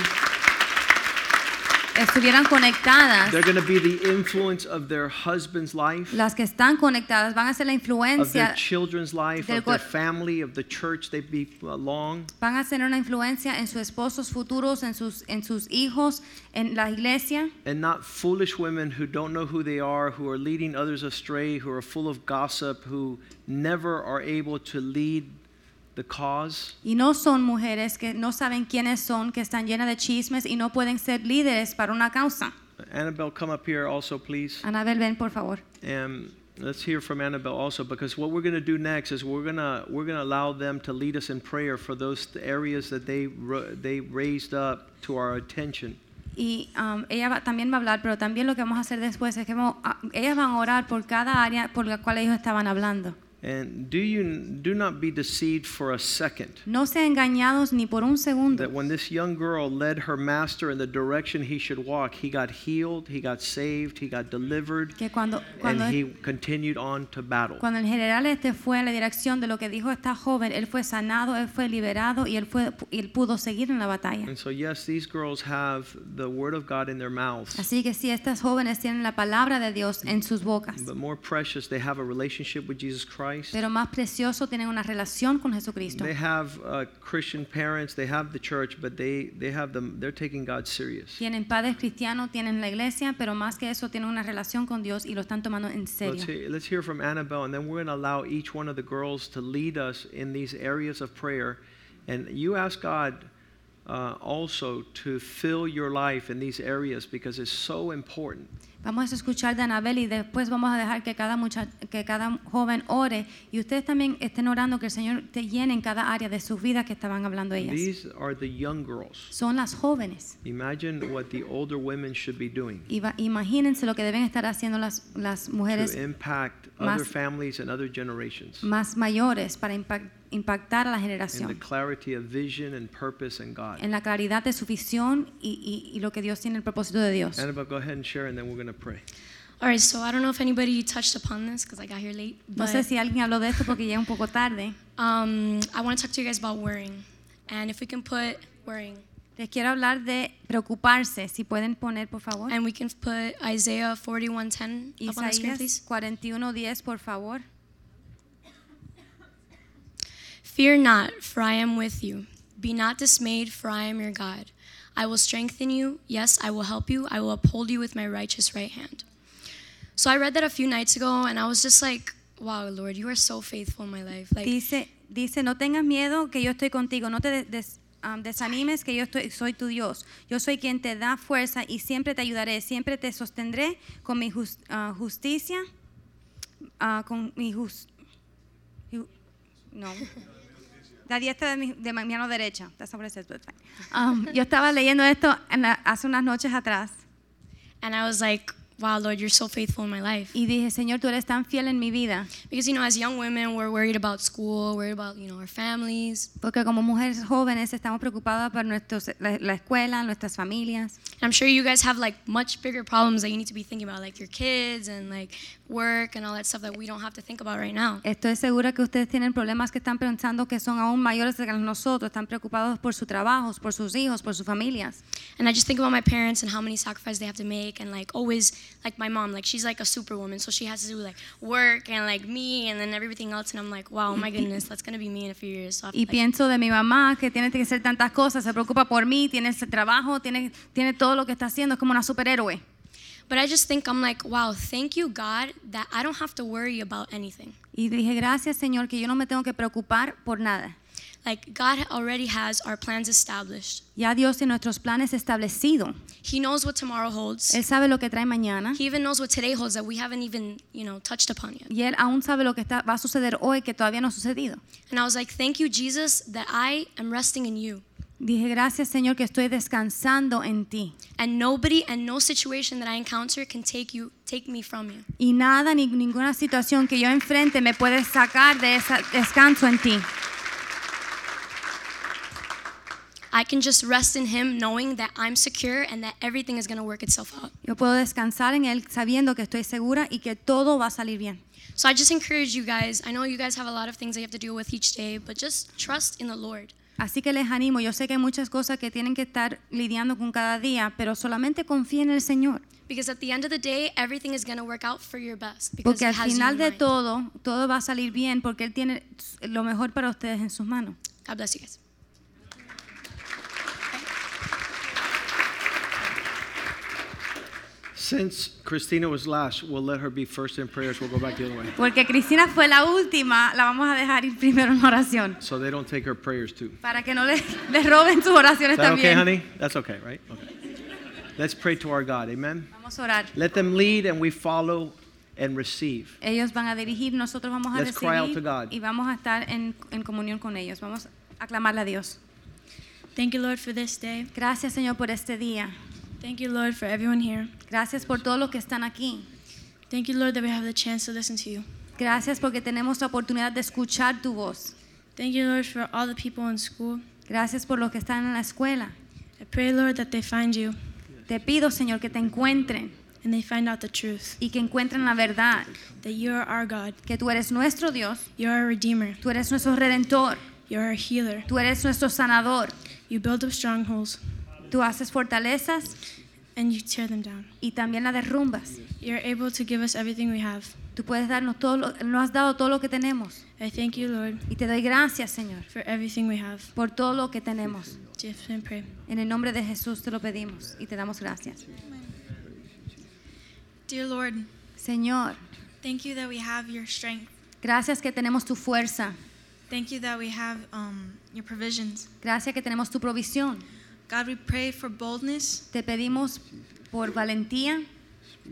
Estuvieran conectadas? They're going to be the influence of their husband's life, Las que están conectadas van a ser la of their children's life, del of their cor- family, of the church they belong. Uh, van a ser una influencia en sus esposos futuros, en sus, en sus hijos, en la iglesia. and not foolish women who don't know who they are, who are leading others astray, who are full of gossip, who never are able to lead the cause. Y no son mujeres que no saben quiénes son, que están llenas de chismes y no pueden ser líderes para una causa. Annabelle, come up here also, please. Anabel, ven por favor. And let's hear from Annabelle also, because what we're going to do next is we're going to we're going to allow them to lead us in prayer for those areas that they they raised up to our attention. Y um, ella va- también va a hablar, pero también lo que vamos a hacer después es que vamos a- ellas van a orar por cada área por la cual ellos estaban hablando. And do you do not be deceived for a second. No sean engañados ni por un segundo. that when this young girl led her master in the direction he should walk, he got healed, he got saved, he got delivered, Que cuando, and cuando, he continued on to battle. cuando el general este fue en la dirección de lo que dijo esta joven, él fue sanado, él fue liberado y él, fue, él pudo seguir en la batalla. And so, yes, these girls have the word of God in their mouths, Así que sí, estas jóvenes tienen la palabra de Dios en sus bocas, but more precious, they have a relationship with Jesus Christ. Pero más precioso tienen una relación con Jesucristo. They have uh, Christian parents, they have the church, but they, they have them, they're taking God serious. Tienen padres cristianos, tienen la iglesia, pero más que eso tienen una relación con Dios y lo están tomando en Let's hear, let's hear from Annabelle, and then we're going to allow each one of the girls to lead us in these areas of prayer. And you ask God uh, also to fill your life in these areas because it's so important. Vamos a escuchar de Anabel y después vamos a dejar que cada, mucha, que cada joven ore y ustedes también estén orando que el Señor te llene en cada área de sus vidas que estaban hablando ellas. These are the young girls. Son las jóvenes. Imagine what the older women should be doing va- imagínense lo que deben estar haciendo las, las mujeres to impact más- other families and other generations más mayores para impact- impactar a la in the generación. clarity of vision and purpose and God. En la claridad de su visión y, y- y lo que Dios tiene, el propósito de Dios. Annabelle, go ahead and share, and then we're going to pray. All right, so I don't know if anybody touched upon this because I got here late. No sé si alguien habló de esto porque llega un poco tarde. um, I want to talk to you guys about worrying, and if we can put worrying, Les quiero hablar de preocuparse. Si pueden poner, por favor. and we can put Isaiah 41:10 up on the screen, please. 41:10, por favor. Fear not, for I am with you. Be not dismayed, for I am your God. I will strengthen you. Yes, I will help you. I will uphold you with my righteous right hand. So I read that a few nights ago, and I was just like, wow, Lord, you are so faithful in my life. Like, Dice, dice, no tengas miedo que yo estoy contigo, no te des- um, desanimes que yo estoy, soy tu Dios. Yo soy quien te da fuerza y siempre te ayudaré, siempre te sostendré con mi jus- ah, justicia, ah, con mi jus- ju- no. La diestra de mi, de mi mano derecha. That's not what it says, but it's fine. Um, yo estaba leyendo esto en la- hace unas noches atrás and I was like, wow, Lord, you're so faithful in my life. y dije, Señor, tú eres tan fiel en mi vida. Because, you know, as young women, we're worried about school, worried about, you know, our families. Porque como mujeres jóvenes estamos preocupadas por nuestros, la, la escuela, nuestras familias. And I'm sure you guys have like much bigger problems that you need to be thinking about, like your kids and like work and all that stuff that we don't have to think about right now. Estoy segura que ustedes tienen problemas que están pensando que son aún mayores que nosotros, están preocupados por sus trabajos, por sus hijos, por sus familias. And I just think about my parents and how many sacrifices they have to make and like always like my mom, like she's like a superwoman, so she has to do like work and like me and then everything else and I'm like, wow, my goodness, that's going to be me in a few years. So to, Y like, pienso de mi mamá que tiene que hacer tantas cosas, se preocupa por mí, tiene ese trabajo, tiene, tiene todo lo que está haciendo, es como una superhéroe. But I just think I'm like, wow, thank you God that I don't have to worry about anything. Y dije, gracias Señor, que yo no me tengo que preocupar por nada. Like God already has our plans established. Ya Dios tiene nuestros planes establecidos. He knows what tomorrow holds. Él sabe lo que trae mañana. He even knows what today holds that we haven't even, you know, touched upon yet. Y Él aún sabe lo que está, va a suceder hoy que todavía no ha sucedido. And I was like, thank you Jesus that I am resting in you. Dije, gracias Señor que estoy descansando en ti. And nobody and no situation that I encounter can take you take me from you. Y nada ni ninguna situación que yo enfrente me puede sacar de ese descanso en ti. I can just rest in him knowing that I'm secure and that everything is going to work itself out. Yo puedo descansar en Él sabiendo que estoy segura y que todo va a salir bien. So I just encourage you guys. I know you guys have a lot of things that you have to deal with each day, but just trust in the Lord. Así que les animo, yo sé que hay muchas cosas que tienen que estar lidiando con cada día, pero solamente confíen en el Señor. Because at the end of the day, everything is going to work out for your best because Porque al final in de mind. todo, todo va a salir bien porque Él tiene lo mejor para ustedes en sus manos. God bless you guys. Since Christina was last, we'll let her be first in prayers. We'll go back the other way. Porque Cristina fue la última, la vamos a dejar ir primero en oración. So they don't take her prayers too. Para que no le, le roben sus oraciones Is that okay, honey? That's okay, right? Okay. Let's pray to our God. Amen. Vamos a orar. Let them lead and we follow and receive. Ellos van a dirigir, nosotros vamos a Let's cry out to recibir God. y vamos a estar en, en comunión con ellos. Vamos a aclamarle a Dios. Thank you, Lord, for this day. Gracias, Señor, por este día. Thank you, Lord, for everyone here. Gracias por todos los que están aquí. Thank you, Lord, that we have the chance to listen to you. Gracias porque tenemos la oportunidad de escuchar tu voz. Thank you, Lord, for all the people in school. Gracias por los que están en la escuela. I pray, Lord, that they find you Te pido, Señor, que te encuentren and they find out the truth. y que encuentren la verdad, That you are our God. que tú eres nuestro Dios, You are a redeemer. tú eres nuestro redentor, You are a healer. tú eres nuestro sanador. You build up strongholds Tú haces fortalezas and you tear them down. y también la derrumbas. You're able to give us everything we have. Tú puedes darnos todo, lo, nos has dado todo lo que tenemos. I thank you, Lord, Y te doy gracias, Señor, for everything we have. por todo lo que tenemos. Just and pray. En el nombre de Jesús te lo pedimos y te damos gracias. Dear Lord, Señor, thank you that we have your strength. gracias que tenemos tu fuerza. Thank you that we have um, your provisions. Gracias que tenemos tu provisión. God, we pray for boldness Te pedimos por valentía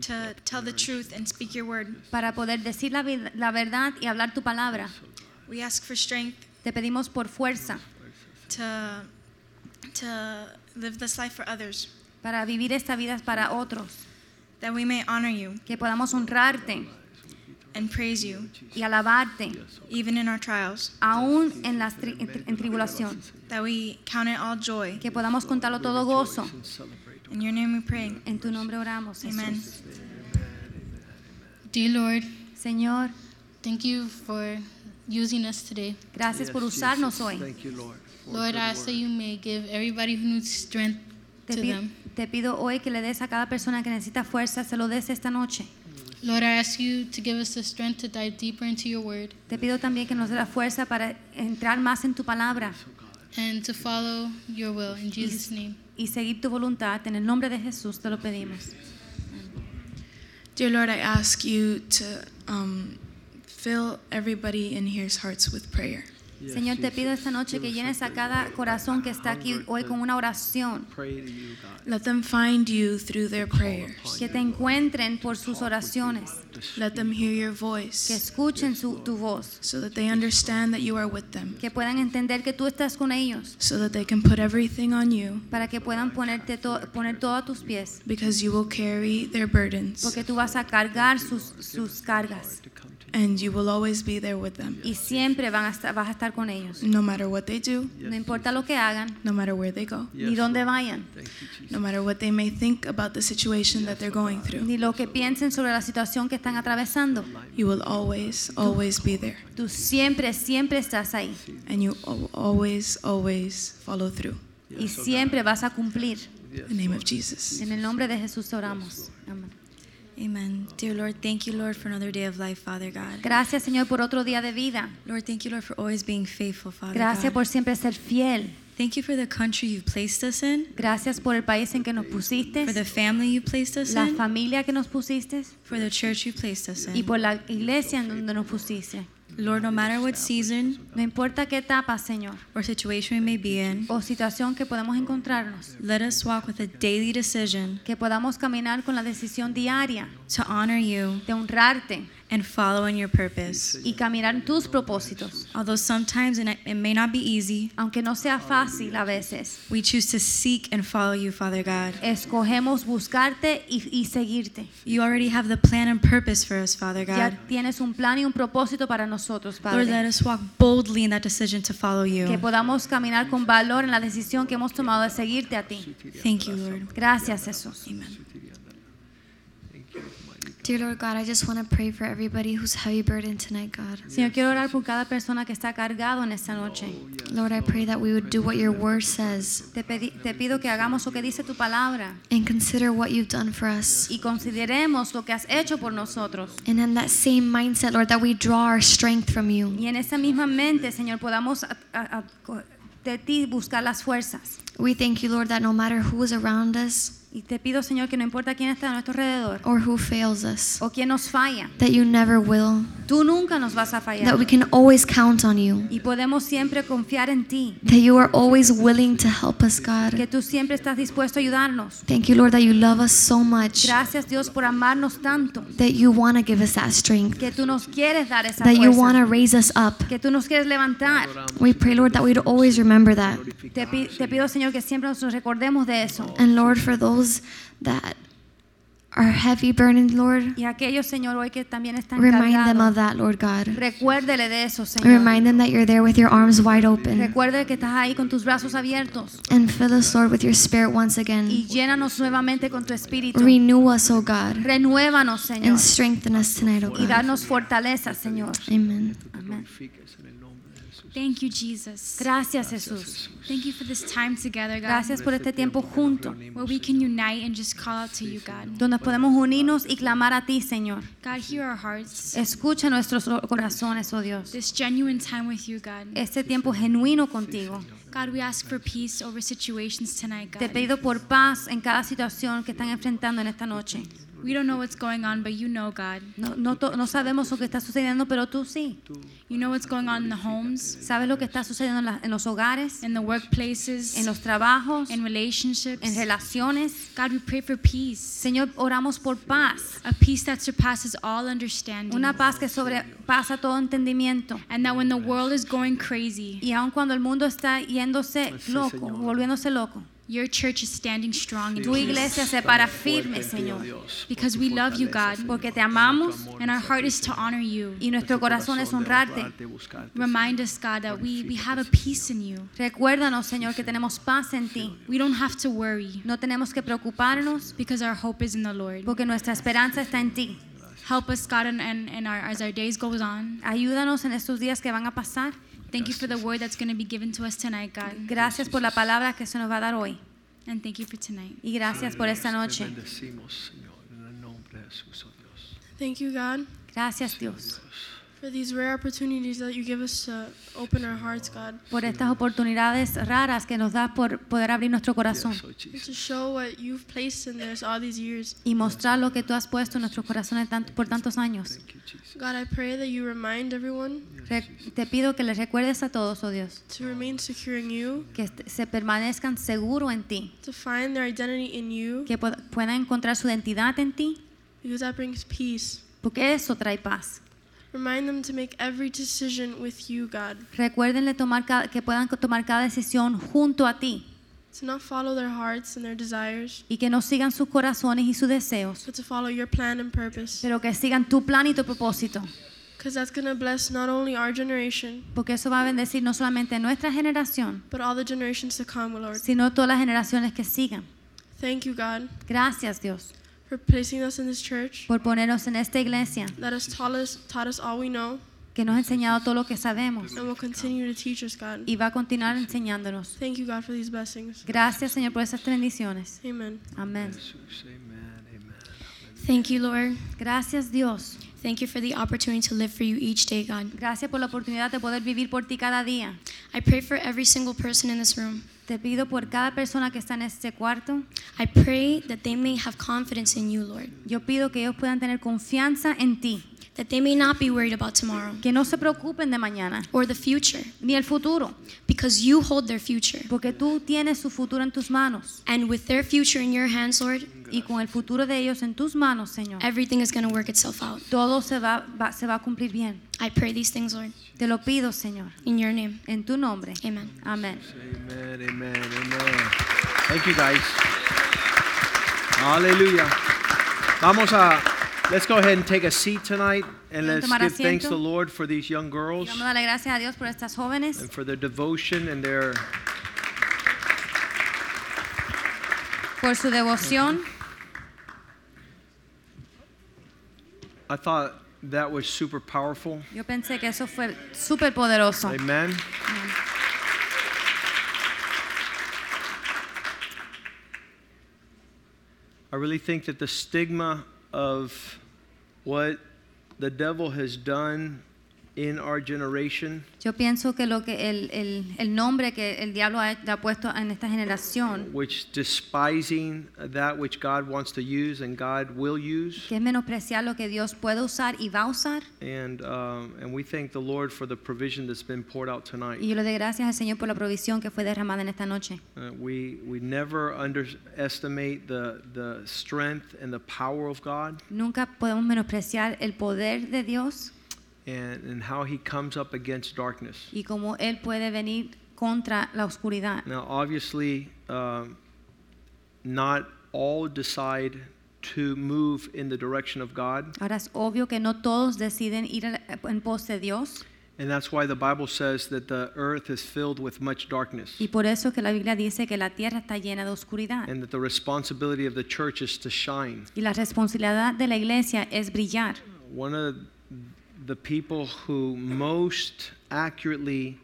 to tell the truth and speak your word. para poder decir la, verdad y hablar tu palabra. We ask for strength Te pedimos por fuerza to to live this life for others, para vivir esta vida para otros. that we may honor you Que podamos honrarte and praise you, y alabarte even in our trials. aún en la en tribulación. That we count it all joy. Que podamos contarlo todo gozo. In your name we pray. En tu nombre oramos, Amen. Dear Lord, Señor, thank you for using us today. gracias por usarnos hoy. Thank you, Lord. Lord, I ask that you may give everybody who needs strength to them. te pido hoy que le des a cada persona que necesita fuerza, se lo des esta noche. Lord, I ask you to give us the strength to dive deeper into your word Te pido también que nos dé la fuerza para entrar más en tu palabra and to follow your will. In Jesus' name. y seguir tu voluntad. En el nombre de Jesús te lo pedimos. Dear Lord, I ask you to um, fill everybody in here's hearts with prayer. Señor, te pido esta noche que llenes a cada corazón que está aquí hoy con una oración. Let them find you through their prayers. Que te encuentren por sus oraciones. Let them hear your Que voice escuchen su- tu voz. so that they understand that you are with them, Que puedan entender que tú estás con ellos. so that they can put everything on you Para que puedan ponerte to- poner todo a tus pies. because you will carry their burdens. Porque tú vas a cargar sus, sus cargas. And you will always be there with them. y siempre van a estar, vas a estar con ellos. No matter what they do, No importa lo que hagan, no matter where they go, ni dónde vayan, no matter what they may think about the situation that they're going through. ni lo que piensen sobre la situación que están atravesando. You will always, always be there. Tú siempre, siempre estás ahí And you al- always, always follow through. y siempre vas a cumplir. In the name of Jesus. En el nombre de Jesús oramos. Amén. Amen. Dear Lord, thank you, Lord, for another day of life, Father God. Gracias, Señor, por otro día de vida. Lord, thank you, Lord, for always being faithful, Father Gracias God. por siempre ser fiel. Thank you for the country you've placed us in, Gracias por el país en que nos pusiste, for the family you placed us la in, familia que nos pusiste for the church you placed us y in. por la iglesia en donde nos pusiste. Lord, no matter what season No importa qué etapa, Señor, or situation we may be in, o situación que podamos encontrarnos, let us walk with a daily decision que podamos caminar con la decisión diaria to honor you de honrarte and follow in your purpose. y caminar en tus propósitos. Although sometimes and it may not be easy, Aunque no sea fácil a veces, we choose to seek and follow you, Father God. escogemos buscarte y, y seguirte. You already have the plan and purpose for us, Father Ya God. tienes un plan y un propósito para nosotros, Lord, let Padre. us walk boldly in that decision to follow Que you. podamos caminar con valor en la decisión que hemos tomado de seguirte a ti. Thank you, Lord. Gracias, Jesús. Dear Lord God, I just want to pray for everybody who's heavy burden tonight, God. Señor, quiero orar por cada persona que está cargado en esta noche. Oh, Lord, I pray that we would do what your word says Te, pedi- te pido que hagamos lo que dice tu palabra and consider what you've done for us. y consideremos lo que has hecho por nosotros. And in that same mindset, Lord, that we draw our strength from you. Y en esa misma mente, Señor, podamos a- a- a- de ti buscar las fuerzas. We thank you, Lord, that no matter who is around us Y te pido, Señor, que no importa quién está a nuestro alrededor or who fails us, o quién nos falla, that you never will, tú nunca nos vas a fallar. that we can always count on you, Y podemos siempre confiar en ti, that you are always willing to help us, God. que tú siempre estás dispuesto a ayudarnos. Thank you, Lord, that you love us so much, Gracias, Dios, por amarnos tanto, that you want to give us that strength, que tú nos quieres dar esa that you want to raise us up. que tú nos quieres levantar. We pray, Lord, that we'd always remember that. Te, pi- te pido, Señor, que siempre nos recordemos de eso. And Lord, for those that are heavy burdened, Lord, Y aquellos, Señor, hoy que también están remind them of cargados, that, Lord God. recuérdele de eso, Señor. Remind them that you're there with your arms wide open. Recuerde que estás ahí con tus brazos abiertos And fill us, Lord, with your spirit once y again. llénanos nuevamente con tu espíritu. Renew us, oh God, Renuévanos, Señor, and strengthen us tonight, oh y God. darnos fortaleza, Señor. Amen. Thank you, Jesus. Gracias, Jesús. Thank you for this time together, God. Gracias por este tiempo junto, Where we can unite and just call out to you, God. donde podemos unirnos y clamar a ti, Señor. God, hear our hearts. Escucha nuestros corazones, oh Dios. This genuine time with you, God. Este tiempo genuino contigo. God, we ask for peace over situations tonight, Te God. pido por paz en cada situación que están enfrentando en esta noche. We don't know what's going on, but you know, God. No, no, no sabemos lo que está sucediendo, pero tú sí. You know what's going on in the homes, Sabes lo que está sucediendo en, la- en los hogares, in the workplaces, en los trabajos, in relationships. en relaciones. God, we pray for peace. Señor, oramos por paz. A peace that surpasses all understanding. Una paz que sobrepasa todo entendimiento. And that when the world is going crazy, Y aun cuando el mundo está yéndose loco, volviéndose loco, your church is standing strong in tu iglesia se para firme, Señor. Because we love you, God. Porque te amamos And our heart is to honor you. y nuestro corazón es honrarte. Remind us, God, that we, we have a peace in you. Recuérdanos, Señor, que tenemos paz en ti. We don't have to worry No tenemos que preocuparnos because our hope is in the Lord. porque nuestra esperanza está en ti. Help us, God, and, and, and our, as our days goes on. Ayúdanos en estos días que van a pasar. Thank you for the word that's going to be given to us tonight, God. Gracias por la palabra que se nos va a dar hoy. And thank you for tonight. Y gracias por esta noche. Bendecimos, Señor, en el nombre de Jesús, oh Dios. Thank you, God, Gracias, Dios, por estas oportunidades raras que nos das por poder abrir nuestro corazón. Y mostrar lo que tú has puesto en nuestros corazones por tantos años. te pido que les recuerdes a todos, oh Dios. Que se permanezcan seguros en ti. Que puedan encontrar su identidad en ti. Porque eso trae paz. Remind them to make every decision with you, God, Recuérdenle tomar cada- que puedan tomar cada decisión junto a ti to not follow their hearts and their desires, y que no sigan sus corazones y sus deseos, but to follow your plan and purpose. pero que sigan tu plan y tu propósito. Because that's going to bless not only our generation, Porque eso va a bendecir no solamente nuestra generación, but all the generations to come, Lord. sino todas las generaciones que sigan. Thank you, God, Gracias Dios for placing us in this church por ponernos en esta iglesia that has taught us, taught us all we know que nos ha enseñado todo lo que sabemos and will continue to teach us, God. y va a continuar enseñándonos. Thank you, God, for these blessings. Gracias Señor por esas bendiciones. Amen. Amén. Thank you, Lord. Gracias Dios. Thank you for the opportunity to live for you each day, God. Gracias por la oportunidad de poder vivir por ti cada día. I pray for every single person in this room. Te pido por cada persona que está en este cuarto. I pray that they may have confidence in you, Lord. Yo pido que ellos puedan tener confianza en ti. That they may not be worried about tomorrow Que no se preocupen de mañana or the future ni el futuro, because you hold their future. porque tú tienes su futuro en tus manos. And with their future in your hands, Lord, Y con el futuro de ellos en tus manos, Señor, everything is going to work itself out. todo se va, va- se va a cumplir bien. I pray these things, Lord, Te lo pido, Señor, in your name. en tu nombre. Amen. Amén. Amen, amen, amen. Thank you, guys. Hallelujah. Vamos a, let's go ahead and take a seat tonight and let's give thanks to the Lord for these young girls vamos a darle gracias a Dios por estas jóvenes, and for their devotion and their por su devoción. I thought that was super powerful. Yo pensé que eso fue súper poderoso. Amen. I really think that the stigma of what the devil has done in our generation Yo pienso que lo que el, el, el nombre que el diablo ha, ha puesto en esta generación, which despising that which God wants to use and God will use. que es menospreciar lo que Dios puede usar y va a usar. And, um, and we thank the Lord for the provision that's been poured out tonight. Y yo le doy gracias al Señor por la provisión que fue derramada en esta noche. Uh, we, we never underestimate the, the strength and the power of God Nunca podemos menospreciar el poder de Dios and, and how He comes up against darkness. y cómo Él puede venir contra la oscuridad. Now, obviously, um, not all decide to move in the direction of God, Ahora es obvio que no todos deciden ir en pos de Dios and that's why the Bible says that the earth is filled with much darkness. y por eso que la Biblia dice que la tierra está llena de oscuridad. and that the responsibility of the church is to shine. Y la responsabilidad de la iglesia es brillar. One of the people who most accurately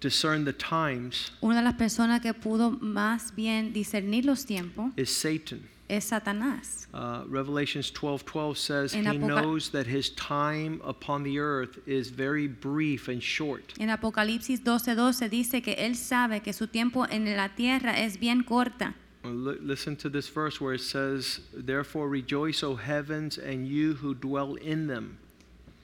discern the times Una de las personas que pudo más bien discernir los tiempos is Satan. es Satanás. Uh, Revelations 12:12 says En he Apoca- knows that his time upon the earth is very brief and short. En Apocalipsis 12:12 dice que él sabe que su tiempo en la tierra es bien corta. Li- Listen to this verse where it says, "Therefore rejoice, O heavens, and you who dwell in them."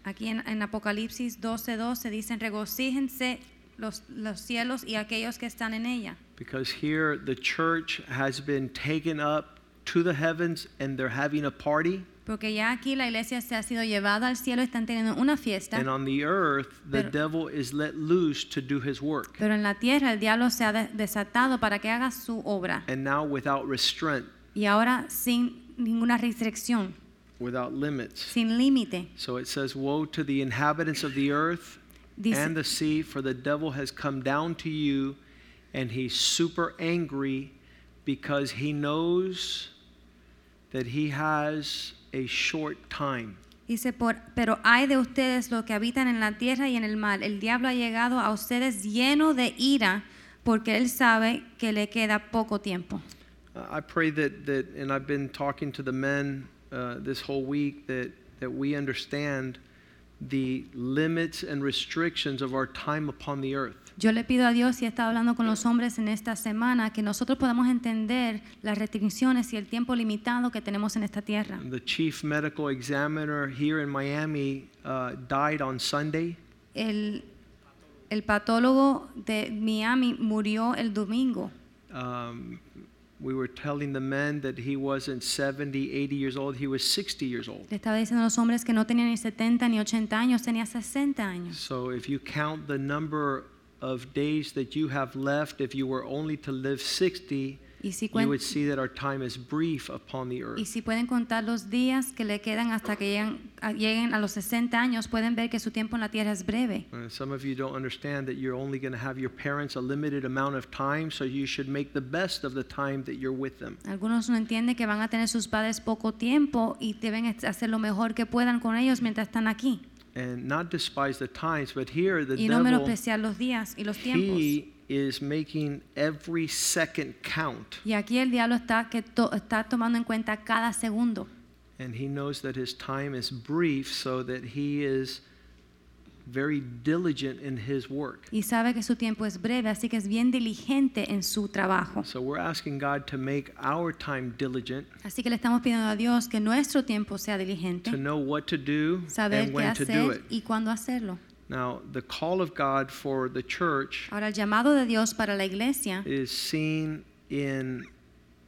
Aquí en, en Apocalipsis 12:12 dicen regocíjense los, los cielos y aquellos que están en ella. Because here the church has been taken up to the heavens and they're having a party. Porque ya aquí la iglesia se ha sido llevada al cielo, están teniendo una fiesta, And on the earth, the Pero- devil is let loose to do his work. pero en la tierra el diablo se ha de- desatado para que haga su obra. And now without restraint, Y ahora sin ninguna restricción, without limits. sin límite. So it says, Woe to the inhabitants of the earth Dice- and the sea, for the devil has come down to you, and he's super angry because he knows that he has a short time. Dice, por, pero hay de ustedes los que habitan en la tierra y en el mar. El diablo ha llegado a ustedes lleno de ira porque él sabe que le queda poco tiempo. Uh, I pray that, that, and I've been talking to the men uh, this whole week, that, that we understand the limits and restrictions of our time upon the earth. Yo le pido a Dios y he estado hablando con los hombres en esta semana que nosotros podamos entender las restricciones y el tiempo limitado que tenemos en esta tierra. The chief medical examiner here in Miami uh, died on Sunday. El, el patólogo de Miami murió el domingo. Um, we were telling the men that he wasn't 70, 80 years old, he was 60 years old. Le estaba diciendo a los hombres que no tenía ni 70 ni 80 años, tenía 60 años. So if you count the number of days that you have left, if you were only to live 60, Y si, you would see that our time is brief upon the y earth. si pueden contar los días que le quedan hasta que a, lleguen a los 60 años, pueden ver que su tiempo en la tierra es breve. Uh, some of you don't understand that you're only going to have your parents a limited amount of time, so you should make the best of the time that you're with them. Algunos no entienden que van a tener sus padres poco tiempo y deben hacer lo mejor que puedan con ellos mientras están aquí. And not despise the times, but here the Y no devil, menospreciar los días y los tiempos. he is making every second count. Y aquí el diablo está, que to- está tomando en cuenta cada segundo. And he knows that his time is brief, so that he is very diligent in his work. Y sabe que su tiempo es breve, así que es bien diligente en su trabajo. So we're asking God to make our time diligent, Así que le estamos pidiendo a Dios que nuestro tiempo sea diligente, to know what to do saber and qué when to do it. y cuándo hacerlo. Now, the call of God for the church Ahora, el llamado de Dios para la iglesia is seen in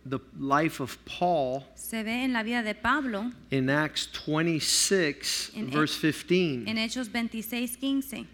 the life of Paul se ve en la vida de Pablo in Acts 26, En verse 15, en Hechos 26, 15,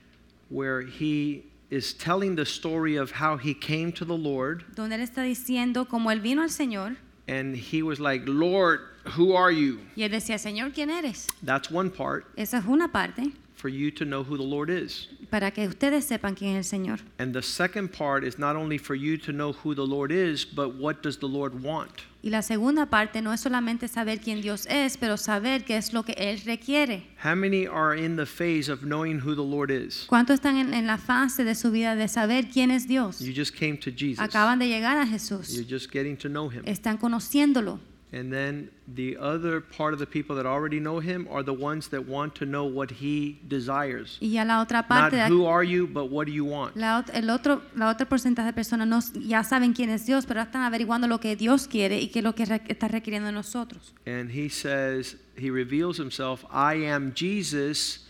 where he is telling the story of how he came to the Lord donde él está diciendo como él vino al Señor and he was like, Lord, who are you? y él decía, Señor, ¿quién eres? That's one part Esa es una parte for you to know who the Lord is. para que ustedes sepan quién es el Señor. And the second part is not only for you to know who the Lord is, but what does the Lord want? Y la segunda parte no es solamente saber quién Dios es, pero saber qué es lo que Él requiere. How many are in the phase of knowing who the Lord is? ¿Cuántos están en, en la fase de su vida de saber quién es Dios? You just came to Jesus. Acaban de llegar a Jesús. You're just getting to know him. Están conociéndolo. And then the other part of the people that already know him are the ones that want to know what he desires. Ya la otra Not parte, de- who are you, but what do you want? la, el otro, la otra porcentaje de personas no, ya saben quién es Dios, pero están averiguando lo que Dios quiere y qué es lo que re- está requiriendo de nosotros. And he says, he reveals himself, I am Jesus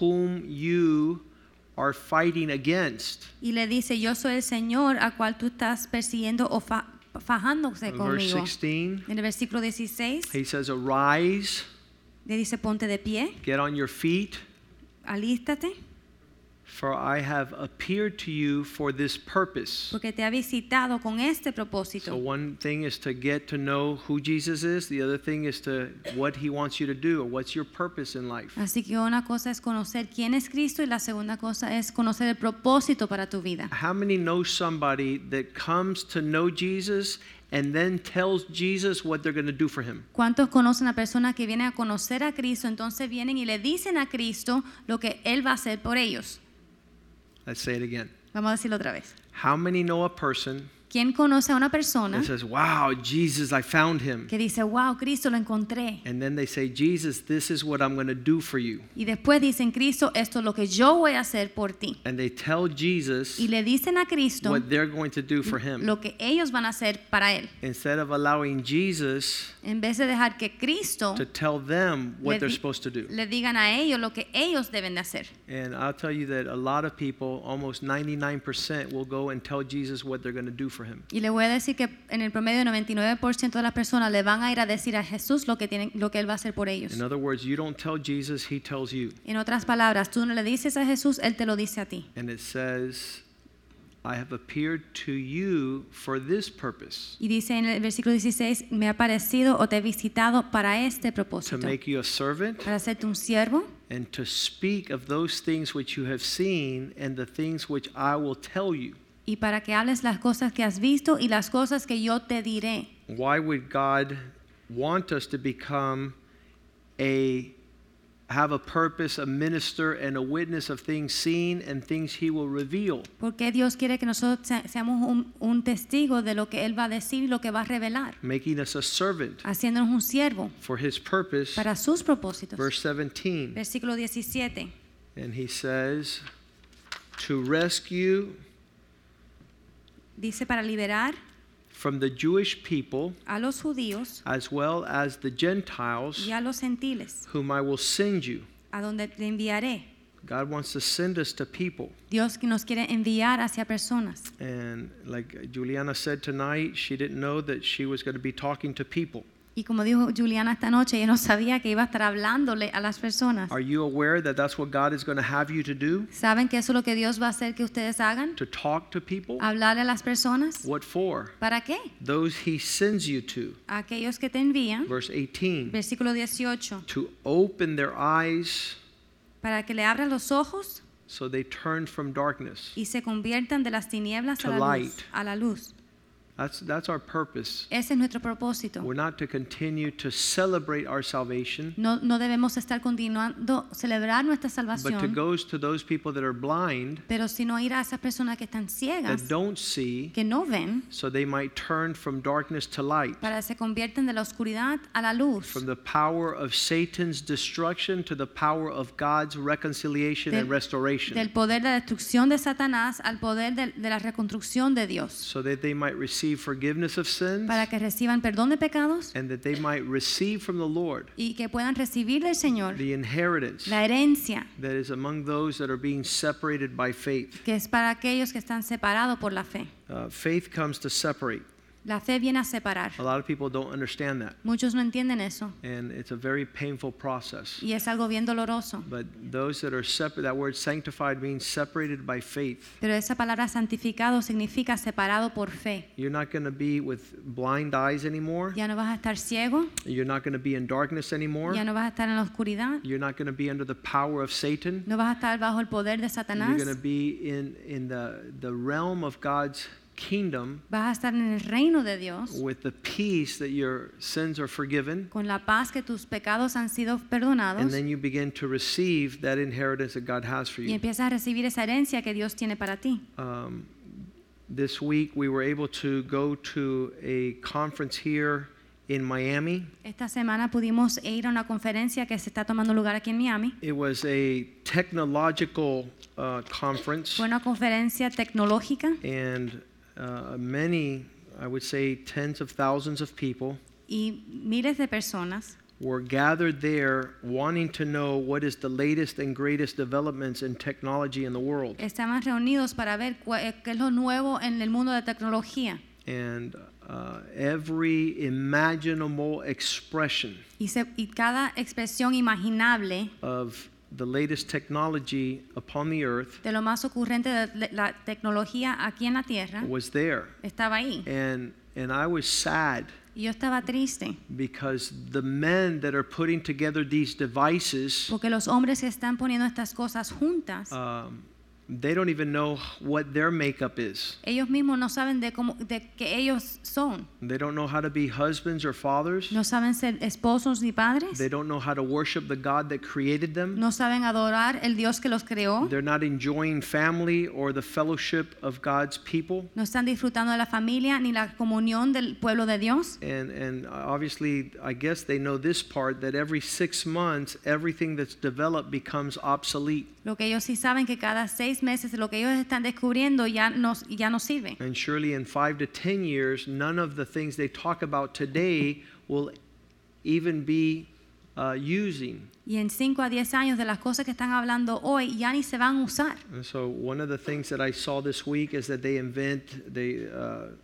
whom you are fighting against. Y le dice, yo soy el Señor a cual tú estás persiguiendo o fa- fajándose In verse conmigo. 16, En el versículo 16 he says, Arise, le dice, ponte de pie, get on your feet, alístate, for I have appeared to you for this purpose. porque te ha visitado con este propósito. So one thing is to get to know who Jesus is. The other thing is to what he wants you to do or what's your purpose in life. Así que una cosa es conocer quién es Cristo y la segunda cosa es conocer el propósito para tu vida. How many know somebody that comes to know Jesus and then tells Jesus what they're going to do for him? ¿Cuántos conocen a personas que vienen a conocer a Cristo, entonces vienen y le dicen a Cristo lo que Él va a hacer por ellos? Let's say it again. Vamos a decirlo otra vez. How many know a person ¿Quién conoce a una persona that says, Wow, Jesus, I found him? que dice, wow, Cristo lo encontré? And then they say, Jesus, this is what I'm going to do for you. Y después dicen, Cristo, esto es lo que yo voy a hacer por ti. And they tell Jesus Y le dicen a Cristo what they're going to do for him. lo que ellos van a hacer para Él. Instead of allowing Jesus En vez de dejar que Cristo to tell them what they're supposed to do. le digan a ellos lo que ellos deben de hacer. And I'll tell you that a lot of people, almost 99%, will go and tell Jesus what they're going to do for him. Y le voy a decir que en el promedio 99% de las personas le van a ir a decir a Jesús lo que, tienen, lo que Él va a hacer por ellos. In other words, you don't tell Jesus, he tells you. En otras palabras, tú no le dices a Jesús, Él te lo dice a ti. And it says, I have appeared to you for this purpose, Y dice en el versículo 16, me ha parecido o te he visitado para este to propósito, make you a servant para hacerte un siervo and to speak of those things which you have seen and the things which I will tell you. Y para que hables las cosas que has visto y las cosas que yo te diré. Why would God want us to become a have a purpose, a minister, and a witness of things seen and things he will reveal? Porque Dios quiere que nosotros se- seamos un, un testigo de lo que Él va a decir y lo que va a revelar, Making us a servant haciéndonos un siervo for his purpose. para sus propósitos. Verse 17. Versículo 17. And he says, to rescue Dice para liberar from the Jewish people a los judíos as well as the Gentiles y a los gentiles, whom I will send you. a donde te enviaré. God wants to send us to people. Dios nos quiere enviar hacia personas. And like Juliana said tonight, she didn't know that she was going to be talking to people. Y como dijo Juliana esta noche, ella no sabía que iba a estar hablándole a las personas. Are you aware that that's what God is going to have you to do? ¿Saben que eso es lo que Dios va a hacer que ustedes hagan? To talk to people? Hablarle a las personas. What for? ¿Para qué? Those he sends you to. Aquellos que te envían. Verse 18. Versículo 18. To open their eyes Para que le abran los ojos so they turn from darkness. y se conviertan de las tinieblas a To la light. luz. A la luz. That's, that's our purpose. Ese es nuestro propósito. We're not to continue to celebrate our salvation, No, no debemos estar continuando celebrar nuestra but to salvación, go to those people that are blind, pero sino ir a esas personas que están that don't see, que no ven, so they might turn from darkness to light, para se convierten de la oscuridad a la luz, from the power of Satan's destruction to the power of God's reconciliation and del restoration, poder de la destrucción de Satanás al poder de, de la reconstrucción de Dios, so that they might receive forgiveness of sins para que reciban perdón de pecados and that they might receive from the Lord y que puedan recibir del Señor the inheritance la herencia that is among those that are being separated by faith. que es para aquellos que están separados por la fe. Uh, faith comes to separate. La fe viene a separar. A lot of people don't understand that, Muchos no entienden eso and it's a very painful process. y es algo bien doloroso. But those that are separate, that word sanctified means separated by faith. Pero esa palabra santificado significa separado por fe. You're not going to be with blind eyes anymore. Ya no vas a estar ciego, You're not going to be in darkness anymore. ya no vas a estar en la oscuridad, You're not going to be under the power of Satan. no vas a estar bajo el poder de You're Satanás, going to be in, in the, the realm of God's kingdom vas a estar en el reino de Dios with the peace that your sins are forgiven. con la paz que tus pecados han sido And then you begin to receive that inheritance that God has for y you. empiezas a recibir esa herencia que Dios tiene para ti. Um, this week we were able to go to a conference here in Miami. Esta semana pudimos ir a una conferencia que se está tomando lugar aquí en Miami. It was a technological uh, conference, Fue una conferencia tecnológica and uh, many, I would say tens of thousands of people, y miles de personas were gathered there wanting to know what is the latest and greatest developments in technology in the world. estaban reunidos para ver eh, qué es lo nuevo en el mundo de tecnología. And uh, every imaginable expression Y, se- y cada expresión imaginable of the latest technology upon the earth de lo más ocurrente de la tecnología aquí en la Tierra was there. estaba ahí. And, and I was sad yo estaba triste because the men that are putting together these devices, porque los hombres que están poniendo estas cosas juntas, um, they don't even know what their makeup is. ellos mismos no saben de cómo de que ellos son. They don't know how to be husbands or fathers. No saben ser esposos ni padres. They don't know how to worship the God that created them. No saben adorar el Dios que los creó. They're not enjoying family or the fellowship of God's people. No están disfrutando de la familia ni la comunión del pueblo de Dios. And, and obviously, I guess they know this part that every six months, everything that's developed becomes obsolete. Lo que ellos sí saben que cada seis meses lo que ellos están descubriendo ya no, ya no sirve. And surely in five to ten years, none of the things they talk about today will even be uh, using. Y en 5 a 10 años de las cosas que están hablando hoy ya ni se van a usar. And so one of the things that I saw this week is that they invent they uh,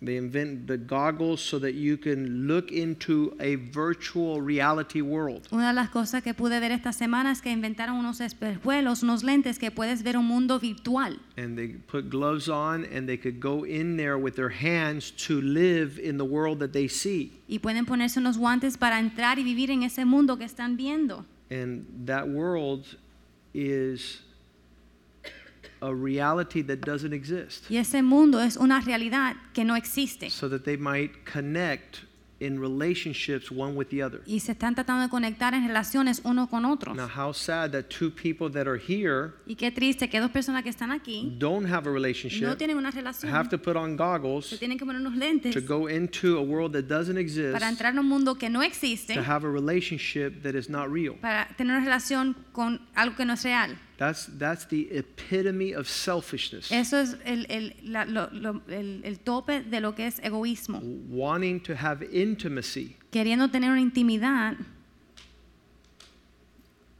they invent the goggles so that you can look into a virtual reality world. Una de las cosas que pude ver esta semana es que inventaron unos espejuelos, unos lentes que puedes ver un mundo virtual. And they put gloves on and they could go in there with their hands to live in the world that they see. Y pueden ponerse unos guantes para entrar y vivir en ese mundo que están viendo. And that world is a reality that doesn't exist. Y ese mundo es una realidad que no existe. So that they might connect in relationships one with the other. Y se están tratando de conectar en relaciones uno con otros. Now, how sad that two people that are here Y qué triste que dos personas que están aquí don't have a relationship, no tienen una relación. have to put on Se goggles tienen que poner unos lentes to go into a world that doesn't exist, para entrar en un mundo que no existe, to have a relationship that is not real. para tener una relación con algo que no es real. That's, that's the epitome of selfishness. Eso es el, el, la- lo- lo- el- el tope de lo que es egoísmo. Wanting to have intimacy Queriendo tener una intimidad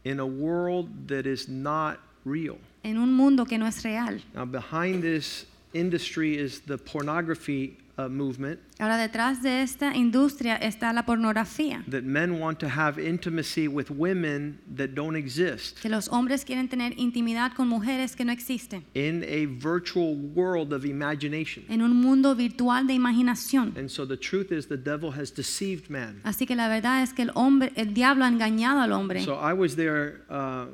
in a world that is not real. en un mundo que no es real. Now, behind this industry is the pornography uh, movement. Ahora detrás de esta industria está la pornografía. That men want to have intimacy with women that don't exist Que los hombres quieren tener intimidad con mujeres que no existen. in a virtual world of imagination. En un mundo virtual de imaginación. And so the truth is, the devil has deceived man. Así que la verdad es que el hombre, el diablo ha engañado al hombre. So I was there uh,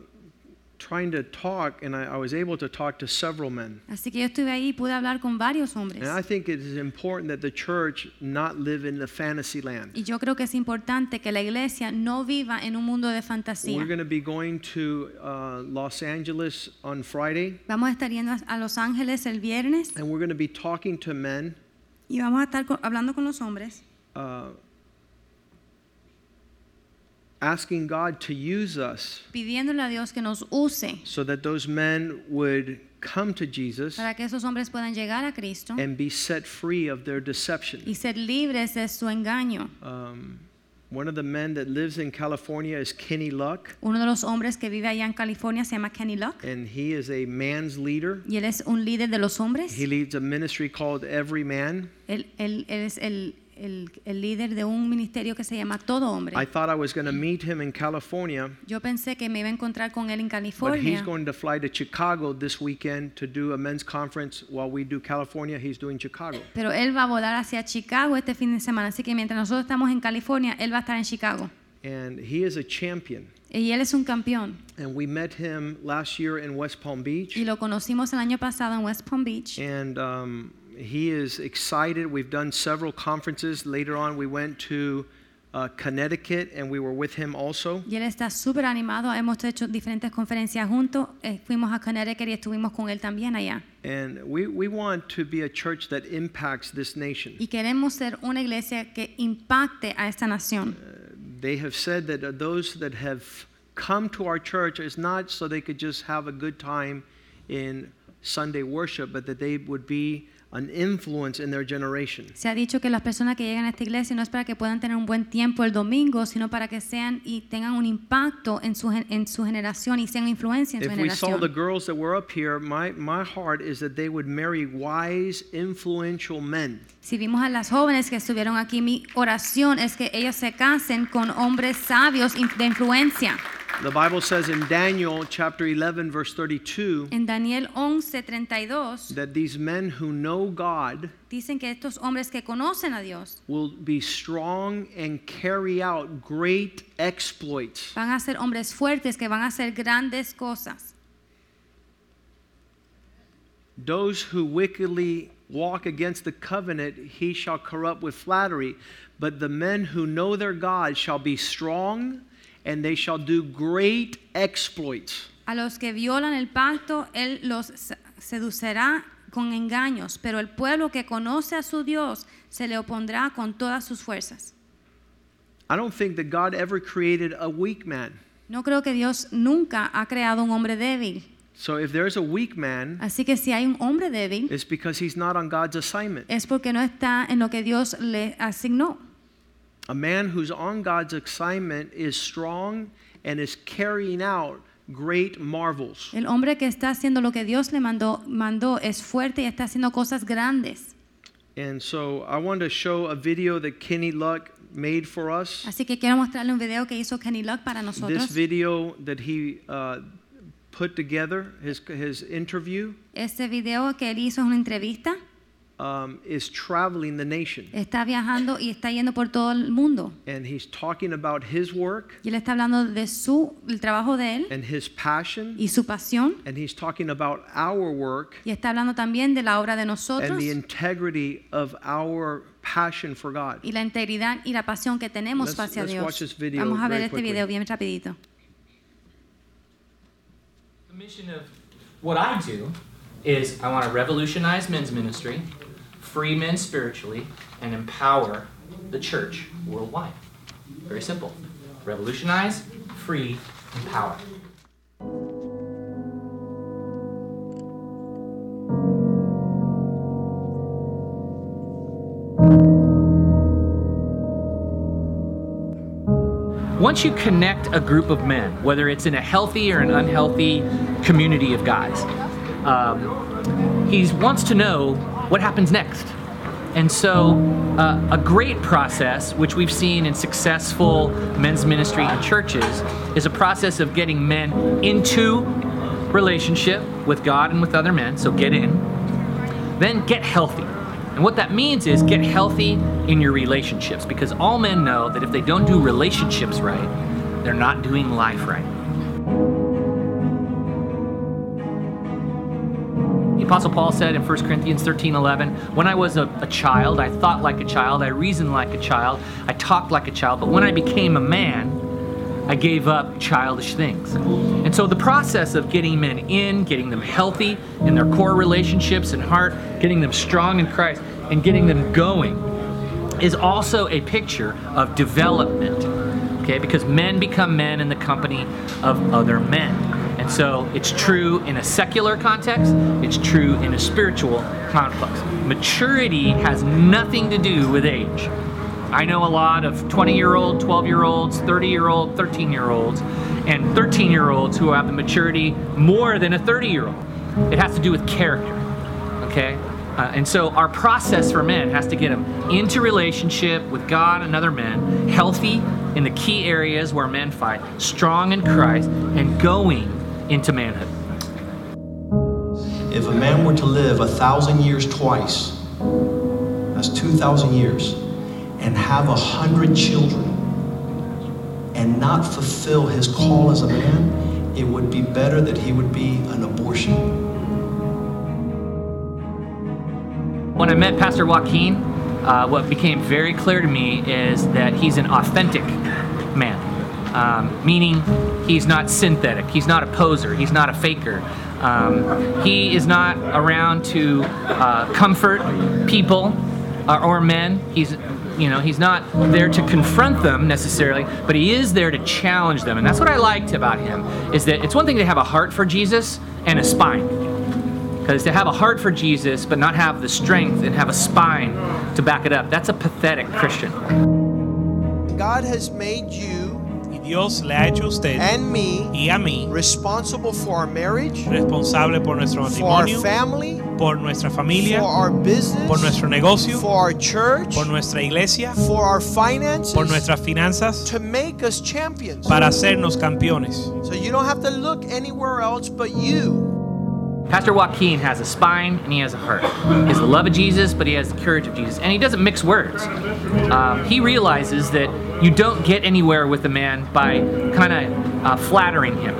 trying to talk, and I, I was able to talk to several men. Así que yo estuve ahí y pude hablar con varios hombres. And I think it is important that the church not live in the fantasy land. Y yo creo que es importante que la iglesia no viva en un mundo de fantasía. We're going to be going to uh, Los Angeles on Friday, Vamos a estar yendo a- Los Ángeles el viernes and we're going to be talking to men y vamos a estar hablando con los hombres, uh, asking God to use us pidiéndole a Dios que nos use so that those men would come to Jesus para que esos hombres puedan llegar a Cristo and be set free of their deception. y ser libres de su engaño. Um, one of the men that lives in California is Kenny Luck, Uno de los hombres que vive allá en California se llama Kenny Luck and he is a man's leader. y él es un líder de los hombres. He leads a ministry called Every Man. Él, él- él es el, el- el líder de un ministerio que se llama Todo Hombre. I thought I was going to meet him in California, Yo pensé que me iba a encontrar con él en but he's California, going to fly to Chicago this weekend to do a men's conference while we do California. He's doing Chicago. pero él va a volar hacia Chicago este fin de semana. Así que mientras nosotros estamos en California, él va a estar en Chicago. And he is a champion. Y él es un campeón. And we met him last year in West Palm Beach. Y lo conocimos el año pasado en West Palm Beach. And um, he is excited. We've done several conferences. Later on, we went to uh, Connecticut and we were with him also. Y él está súper animado. Hemos hecho diferentes conferencias juntos. Eh, fuimos a Connecticut y estuvimos con él también allá. And we, we want to be a church that impacts this nation. Y queremos ser una iglesia que impacte a esta nación. They have said that uh, those that have come to our church is not so they could just have a good time in Sunday worship, but that they would be an influence in their generation. Se ha dicho que las personas que llegan a esta iglesia no es para que puedan tener un buen tiempo el domingo, sino para que sean y tengan un impacto en su, en su generación y sean influencia en su If we saw the generación. girls that were up here, my, my heart is that they would marry wise, influential men. Si vimos a las jóvenes que estuvieron aquí, mi oración es que ellos se casen con hombres sabios de influencia. The Bible says in Daniel chapter 11, verse 32, En Daniel 11:32 that these men who know God dicen que estos hombres que conocen a Dios will be strong and carry out great exploits. van a ser hombres fuertes que van a hacer grandes cosas. Those who wickedly walk against the covenant, he shall corrupt with flattery. But the men who know their God shall be strong, and they shall do great exploits. A los que violan el pacto, Él los se- seducirá con engaños, pero el pueblo que conoce a su Dios se le opondrá con todas sus fuerzas. I don't think that God ever created a weak man. No creo que Dios nunca ha creado un hombre débil. So if there's a weak man, Así que si hay un hombre débil, it's because he's not on God's assignment. es porque no está en lo que Dios le asignó. A man who's on God's assignment is strong and is carrying out great marvels. El hombre que está haciendo lo que Dios le mandó, mandó es fuerte y está haciendo cosas grandes. And so I want to show a video that Kenny Luck made for us. Así que quiero mostrarle un video que hizo Kenny Luck para nosotros. This video that he uh, put together, his, his interview, Este video que él hizo es una entrevista. Um, is traveling the nation. Está viajando y está yendo por todo el mundo. And he's talking about his work Y él está hablando de su, el trabajo de él and his passion. y su pasión. And he's talking about our work Y está hablando también de la obra de and nosotros the integrity of our passion for God. y la integridad y la pasión que tenemos Let's- hacia let's Dios. watch this video Vamos a ver very este quickly. video bien rapidito. The mission of what I do is I want to revolutionize men's ministry, free men spiritually, and empower the church worldwide. Very simple. Revolutionize, free, empower. Once you connect a group of men, whether it's in a healthy or an unhealthy community of guys, um, he wants to know what happens next. And so, uh, a great process, which we've seen in successful men's ministry in churches, is a process of getting men into relationship with God and with other men. So, get in. Then, get healthy. And what that means is get healthy in your relationships because all men know that if they don't do relationships right, they're not doing life right. The Apostle Paul said in 1 Corinthians 13 11, When I was a, a, child, I thought like a child, I reasoned like a child, I talked like a child, but when I became a man, I gave up childish things. And so the process of getting men in, getting them healthy in their core relationships and heart, getting them strong in Christ, and getting them going is also a picture of development. Okay, because men become men in the company of other men. And so it's true in a secular context, it's true in a spiritual context. Maturity has nothing to do with age. I know a lot of 20 year old, 12 year olds, 30 year old, 13 year olds, and 13 year olds who have the maturity more than a 30 year old. It has to do with character, okay? Uh, and so our process for men has to get them into relationship with God and other men, healthy in the key areas where men fight, strong in Christ, and going into manhood. If a man were to live a thousand years twice, that's 2,000 years, and have a hundred children, and not fulfill his call as a man, it would be better that he would be an abortion. When I met Pastor Joaquin, uh, what became very clear to me is that he's an authentic man, um, meaning he's not synthetic, he's not a poser, he's not a faker. Um, he is not around to uh, comfort people uh, or men. He's you know he's not there to confront them necessarily but he is there to challenge them and that's what i liked about him is that it's one thing to have a heart for jesus and a spine because to have a heart for Jesus but not have the strength and have a spine to back it up, that's a pathetic Christian. God has made you Dios le ha hecho a usted and me y a mí responsible for our marriage, responsable por nuestro for our family, por nuestra familia, for our business, por nuestro negocio, for our church, por nuestra iglesia, for our finances, por nuestras finanzas, to make us champions. para hacernos campeones. So you don't have to look anywhere else but you. Pastor Joaquin has a spine and he has a heart. He has the love of Jesus, but he has the courage of Jesus. And he doesn't mix words. Um, he realizes that you don't get anywhere with a man by kind of uh, flattering him,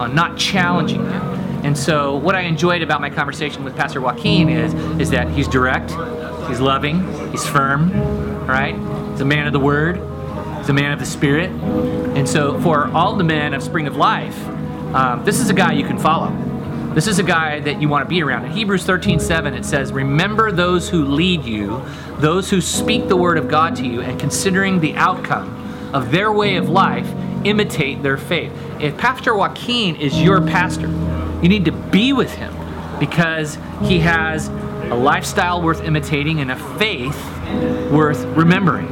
uh, not challenging him. And so, what I enjoyed about my conversation with Pastor Joaquin is, is that he's direct, he's loving, he's firm, right? He's a man of the word, he's a man of the spirit. And so, for all the men of Spring of Life, um, this is a guy you can follow. This is a guy that you want to be around. In Hebrews 13 7, it says, Remember those who lead you, those who speak the word of God to you, and considering the outcome of their way of life, imitate their faith. If Pastor Joaquin is your pastor, you need to be with him because he has a lifestyle worth imitating and a faith worth remembering.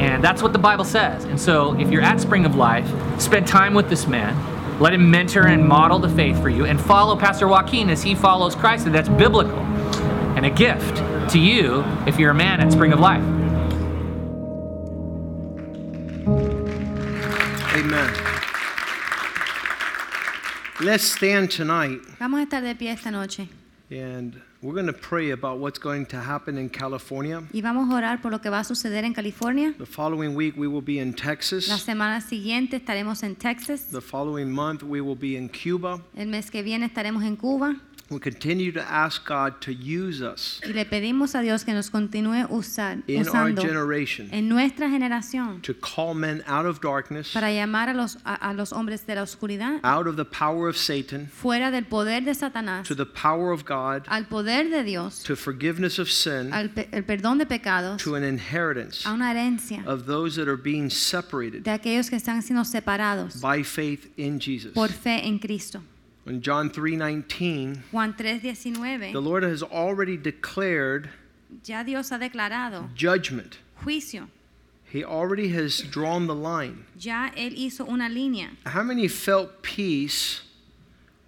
And that's what the Bible says. And so if you're at Spring of Life, spend time with this man. Let him mentor and model the faith for you and follow Pastor Joaquin as he follows Christ. And that's biblical and a gift to you if you're a man at Spring of Life. Amen. Let's stand tonight Vamos a estar de pie esta noche and we're going to pray about what's going to happen in California. y vamos a orar por lo que va a suceder en California. The following week we will be in La Texas. semana siguiente estaremos en Texas. The following month we will be in Cuba. El mes que viene estaremos en Cuba. We continue to ask God to use us Y le pedimos a Dios que nos continúe usar, in our usando generation en nuestra generación to call men out of darkness, para llamar a los, a, a los hombres de la oscuridad out of the power of Satan, fuera del poder de Satanás to the power of God, al poder de Dios, to forgiveness of sin, al pe- el perdón de pecados, to an inheritance a una herencia of those that are being separated de aquellos que están siendo separados by faith in Jesus. por fe en Cristo. In John 3:19, Juan 3:19, the Lord has already declared ya Dios ha declarado judgment. juicio, He already has drawn the line. ya Él hizo una línea. How many felt peace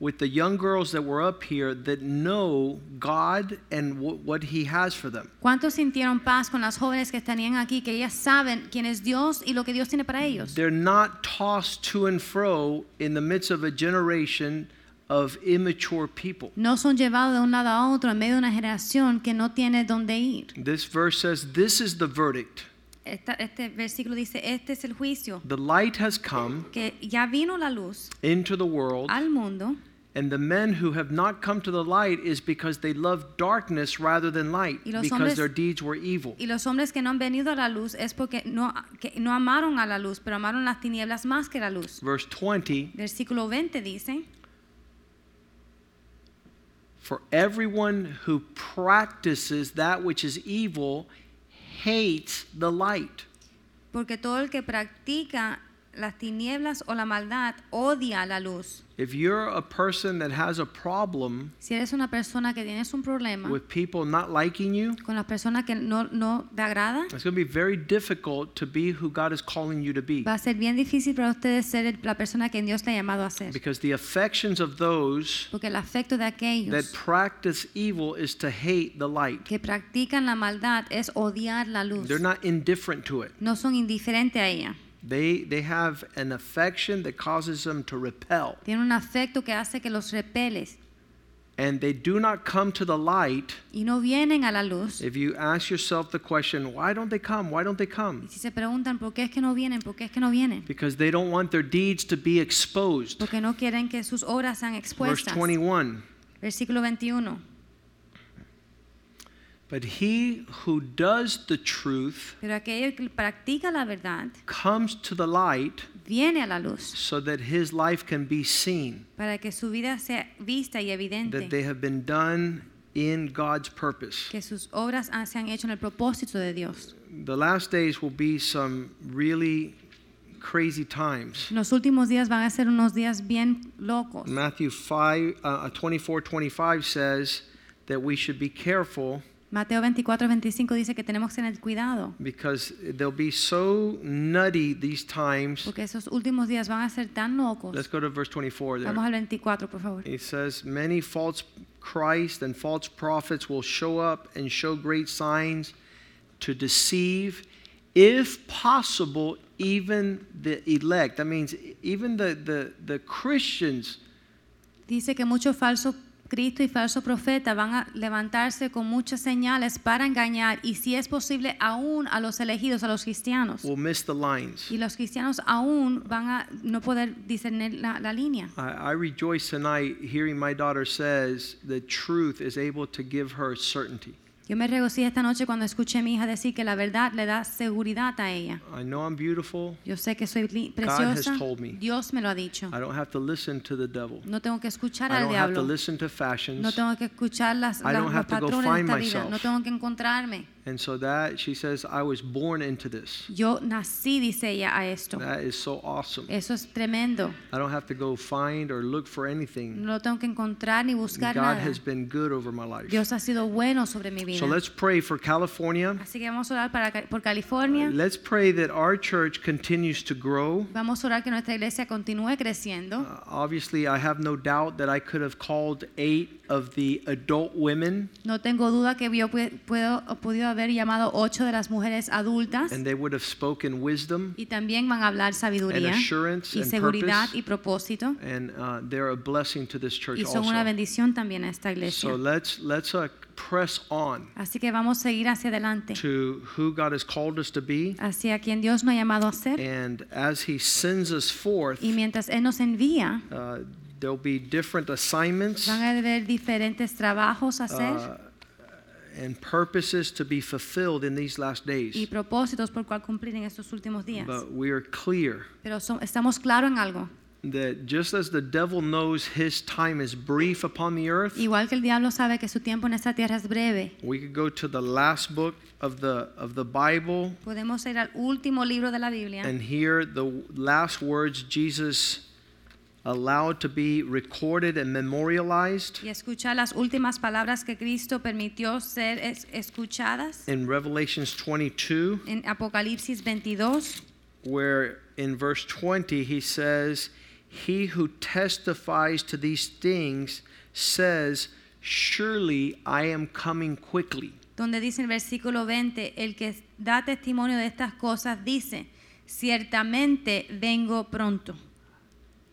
with the young girls that were up here that know God and what He has for them. ¿Cuántos sintieron paz con las jóvenes que estarían aquí, que ellas saben quién es Dios y lo que Dios tiene para ellos? They're not tossed to and fro in the midst of a generation of immature people. No son llevados de un lado a otro en medio de una generación que no tiene dónde ir. This verse says, This is the verdict. Esta- este versículo dice, este es el juicio, The light has come que ya vino la luz into the world, al mundo and the men who have not come to the light is because they love darkness rather than light, because hombres- their deeds were evil. y los hombres que no han venido a la luz es porque no, que no amaron a la luz, pero amaron las tinieblas más que la luz. Verse 20 Versículo 20 dice, For everyone who practices that which is evil hates the light. porque todo el que practica las tinieblas o la maldad odia la luz. If you're a person that has a problem Si eres una persona que tienes un problema with people not liking you, con las personas que no, no te agrada, it's going to be very difficult to be who God is calling you to be. va a ser bien difícil para ustedes ser la persona que Dios le ha llamado a ser. Because the affections of those Porque el afecto de that aquellos practice evil is to hate the light. que practican la maldad es odiar la luz. They're not indifferent to it. No son indiferentes a ella. They they have an affection that causes them to repel. Tienen un afecto que hace que los repeles And they do not come to the light. y no vienen a la luz. If you ask yourself the question, why don't they come? Why don't they come? Si se preguntan por qué es que no vienen, por qué es que no vienen, Because they don't want their deeds to be exposed. porque no quieren que sus obras sean expuestas. Verse 21. Versículo 21. But he who does the truth Pero aquel que practica la verdad comes to the light viene a la luz so that his life can be seen, para que su vida sea vista y evidente, that they have been done in God's purpose. que sus obras se han hecho en el propósito de Dios. The last days will be some really crazy times. Los últimos días van a ser unos días bien locos. Matthew 5, uh, 24 25 says that we should be careful Mateo 24, 25 dice que tenemos que tener cuidado, because they'll be so nutty these times. porque esos últimos días van a ser tan locos. Let's go to verse 24 there. Vamos al 24, por favor. He says, Many false Christ and false prophets will show up and show great signs to deceive, if possible, even the elect. That means even the, the, the Christians Dice que muchos falsos Cristo y falsos profetas van a levantarse con muchas señales para engañar y si es posible aún a los elegidos, a los cristianos. will miss the lines. Y los cristianos aún van a no poder discernir la, la línea. I, I rejoice tonight hearing my daughter says the truth is able to give her certainty. Yo me regocijo esta noche cuando escuché a mi hija decir que la verdad le da seguridad a ella. I know I'm beautiful. Yo sé que soy li- God has preciosa. told me. Dios me lo ha dicho. I don't have to listen to the devil. No tengo que escuchar I al don't have to diablo. listen to fashions. No tengo que escuchar las, I don't los have to go patrones de esta vida. myself. No tengo que encontrarme. And so that she says I was born into this. Yo nací, dice ella, a esto. That is so awesome. Eso es tremendo. I don't have to go find or look for anything. No tengo que encontrar ni buscar God nada. has been good over my life. Dios ha sido bueno sobre mi vida. So let's pray for California. Así que vamos a orar para, por California. Let's pray that our church continues to grow. Vamos a orar que nuestra iglesia continúe creciendo. Uh, obviously, I have no doubt that I could have called eight of the adult women No tengo duda que yo pu- puedo, o podido haber llamado ocho de las mujeres adultas and they would have spoken wisdom y también van a hablar sabiduría and assurance y and seguridad purpose. y propósito and uh, they're a blessing to this church y son una also. bendición también a esta iglesia. So let's let's uh, press on Así que vamos a seguir hacia adelante, to who God has called us to be, hacia quien Dios nos ha llamado a ser. and as He sends us forth, Y mientras Él nos envía, uh, there'll be different assignments van a haber diferentes trabajos a hacer uh, and purposes to be fulfilled in these last y days. propósitos por cual cumplir en estos últimos días. But we are clear Pero son- estamos claros en algo. that just as the devil knows his time is brief upon the earth, Igual que el diablo sabe que su tiempo en esta tierra es breve, we could go to the last book of the of the Bible podemos ir al último libro de la Biblia and hear the last words Jesus allowed to be recorded and memorialized y escuchar las últimas palabras que Cristo permitió ser es- escuchadas in Revelations 22, en Apocalipsis 22, where in verse 20 he says, He who testifies to these things says, Surely I am coming quickly. donde dice en versículo 20, el que da testimonio de estas cosas dice, ciertamente vengo pronto.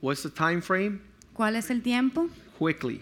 What's the time frame? ¿Cuál es el tiempo? Quickly,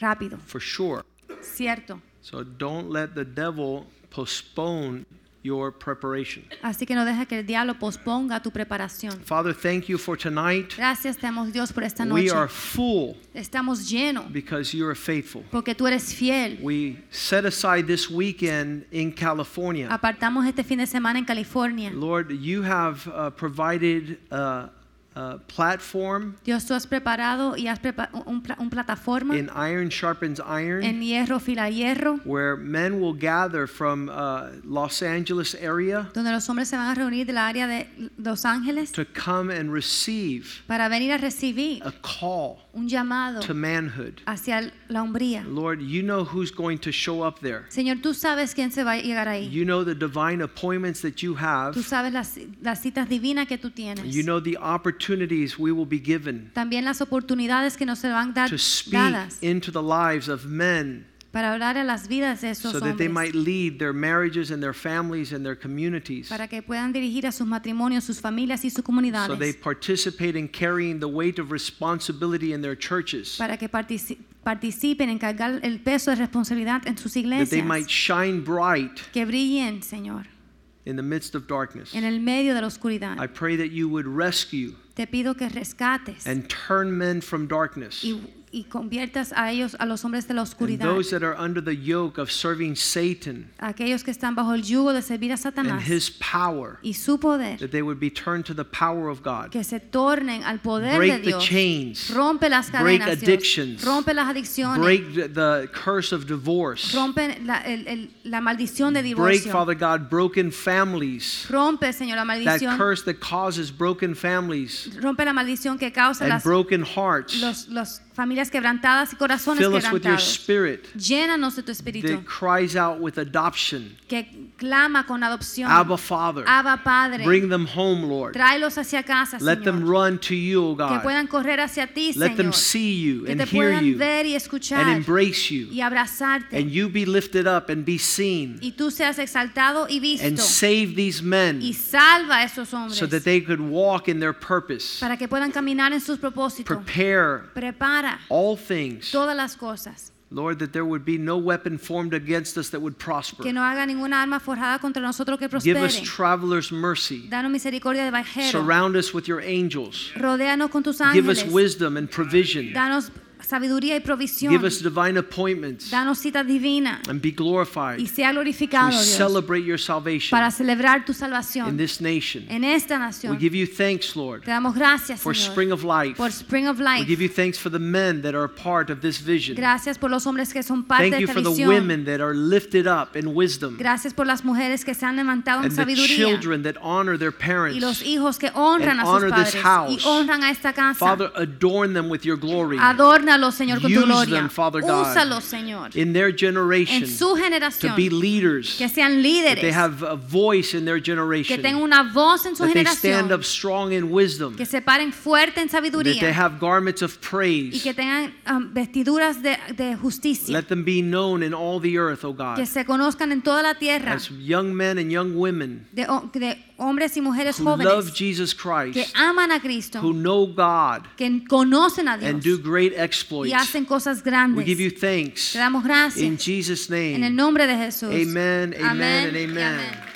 Rápido, for sure. cierto. So don't let the devil postpone your preparation. Así que no deja que el diablo posponga tu preparación. Father, thank you for tonight. Gracias te damos Dios por esta noche. We are full Estamos llenos because you are faithful. porque tú eres fiel. We set aside this weekend in California. Apartamos este fin de semana en California. Lord, you have uh, provided a, a platform Dios, tú has preparado y has preparado un, un plataforma in iron sharpens iron en hierro fila hierro where men will gather from uh, Los Angeles area donde los hombres se van a reunir de la área de Los Ángeles to come and receive para venir a recibir a call un llamado to manhood. hacia la hombría. Lord, you know who's going to show up there. Señor, tú sabes quién se va a llegar ahí. You know the divine appointments that you have. Tú sabes las, las citas divinas que tú tienes. You know the opportunities we will be given También las oportunidades que nos se van dar to speak dadas into the lives of men para hablar a las vidas de esos so that they hombres. might lead their marriages and their families and their communities. Para que puedan dirigir a sus matrimonios, sus familias y sus So comunidades. they participate in carrying the weight of responsibility in their churches. para que partici- participen en cargar el peso de responsabilidad en sus That they iglesias. might shine bright Que brillen, Señor, in the midst of darkness. en el medio de la oscuridad. I pray that you would rescue Te pido que rescates and turn men from darkness. y, y conviertas a ellos, a los hombres de la And oscuridad, those that are under the yoke of serving Satan aquellos que están bajo el yugo de servir a and Satanás his power, y su poder, that they would be turned to the power of God. que se tornen al poder de Break the Dios. chains, Rompe las break cadenas, Dios. addictions, rompe las adicciones, break the- the curse of divorce, rompe la, el- el- la maldición de break, divorcio. Father God, broken families, Rompe, Señor, la that maldición. curse that causes broken families Rompe la maldición que causa and las broken hearts. los, los familias quebrantadas y corazones Fill us with your quebrantados. spirit Llénanos de tu espíritu that cries out with adoption. que clama con adopción. Abba, Father. Abba, Padre. Bring them home, Lord. Tráelos hacia casa, Let Señor. them run to you, O que God. puedan correr hacia ti, Let them Señor. see you que and te hear puedan you ver y escuchar and embrace you. abrazarte. And you be lifted up and be seen y tú seas exaltado y visto. and save these men y salva a esos hombres so that they could walk in their purpose. para que puedan caminar en sus propósitos. Prepare Prepara all things, todas las cosas. Lord, that there would be no weapon formed against us that would prosper. Que no haga ninguna arma forjada contra nosotros que Give us traveler's mercy. Danos misericordia de. Surround us with your angels. Rodéanos con tus Give us wisdom and provision. Danos sabiduría y provisión. Give us divine appointments Danos cita divina and be glorified. y sea We glorificado Dios celebrate your salvation para celebrar tu salvación. in this nation. en esta nación. We give you thanks, Lord, Te damos gracias, for Señor, Spring of Life. por Spring of life. We give you thanks for the men that are part of this vision. Gracias por los hombres que son parte Thank de you for the women that are lifted up in wisdom Gracias por las mujeres que se han levantado en sabiduría. and the children that honor their parents. y los hijos que honran a sus honor this padres y honran a esta casa. Father, adorn them with your glory. Adórnalos, Señor, con tu Use gloria. them, Father God, Úsalos, Señor, in their generation en su to be leaders, Que sean that they have a voice in their que generation, tengan una voz en su that they stand up strong in wisdom, Que se paren fuerte en that they have garments of Y praise. que tengan um, vestiduras de, de justicia. Let them be known in all the earth, O God, Que se conozcan en toda la tierra. as young men and young women De, de hombres y mujeres who love jóvenes. Jesus Que Christ, aman a Cristo. who know God, Que conocen a and Dios. do great Y exploits. hacen cosas We grandes. give you thanks Te damos gracias. in Jesus' En el name. nombre de Jesús. Amen, amen, Amén and y amen.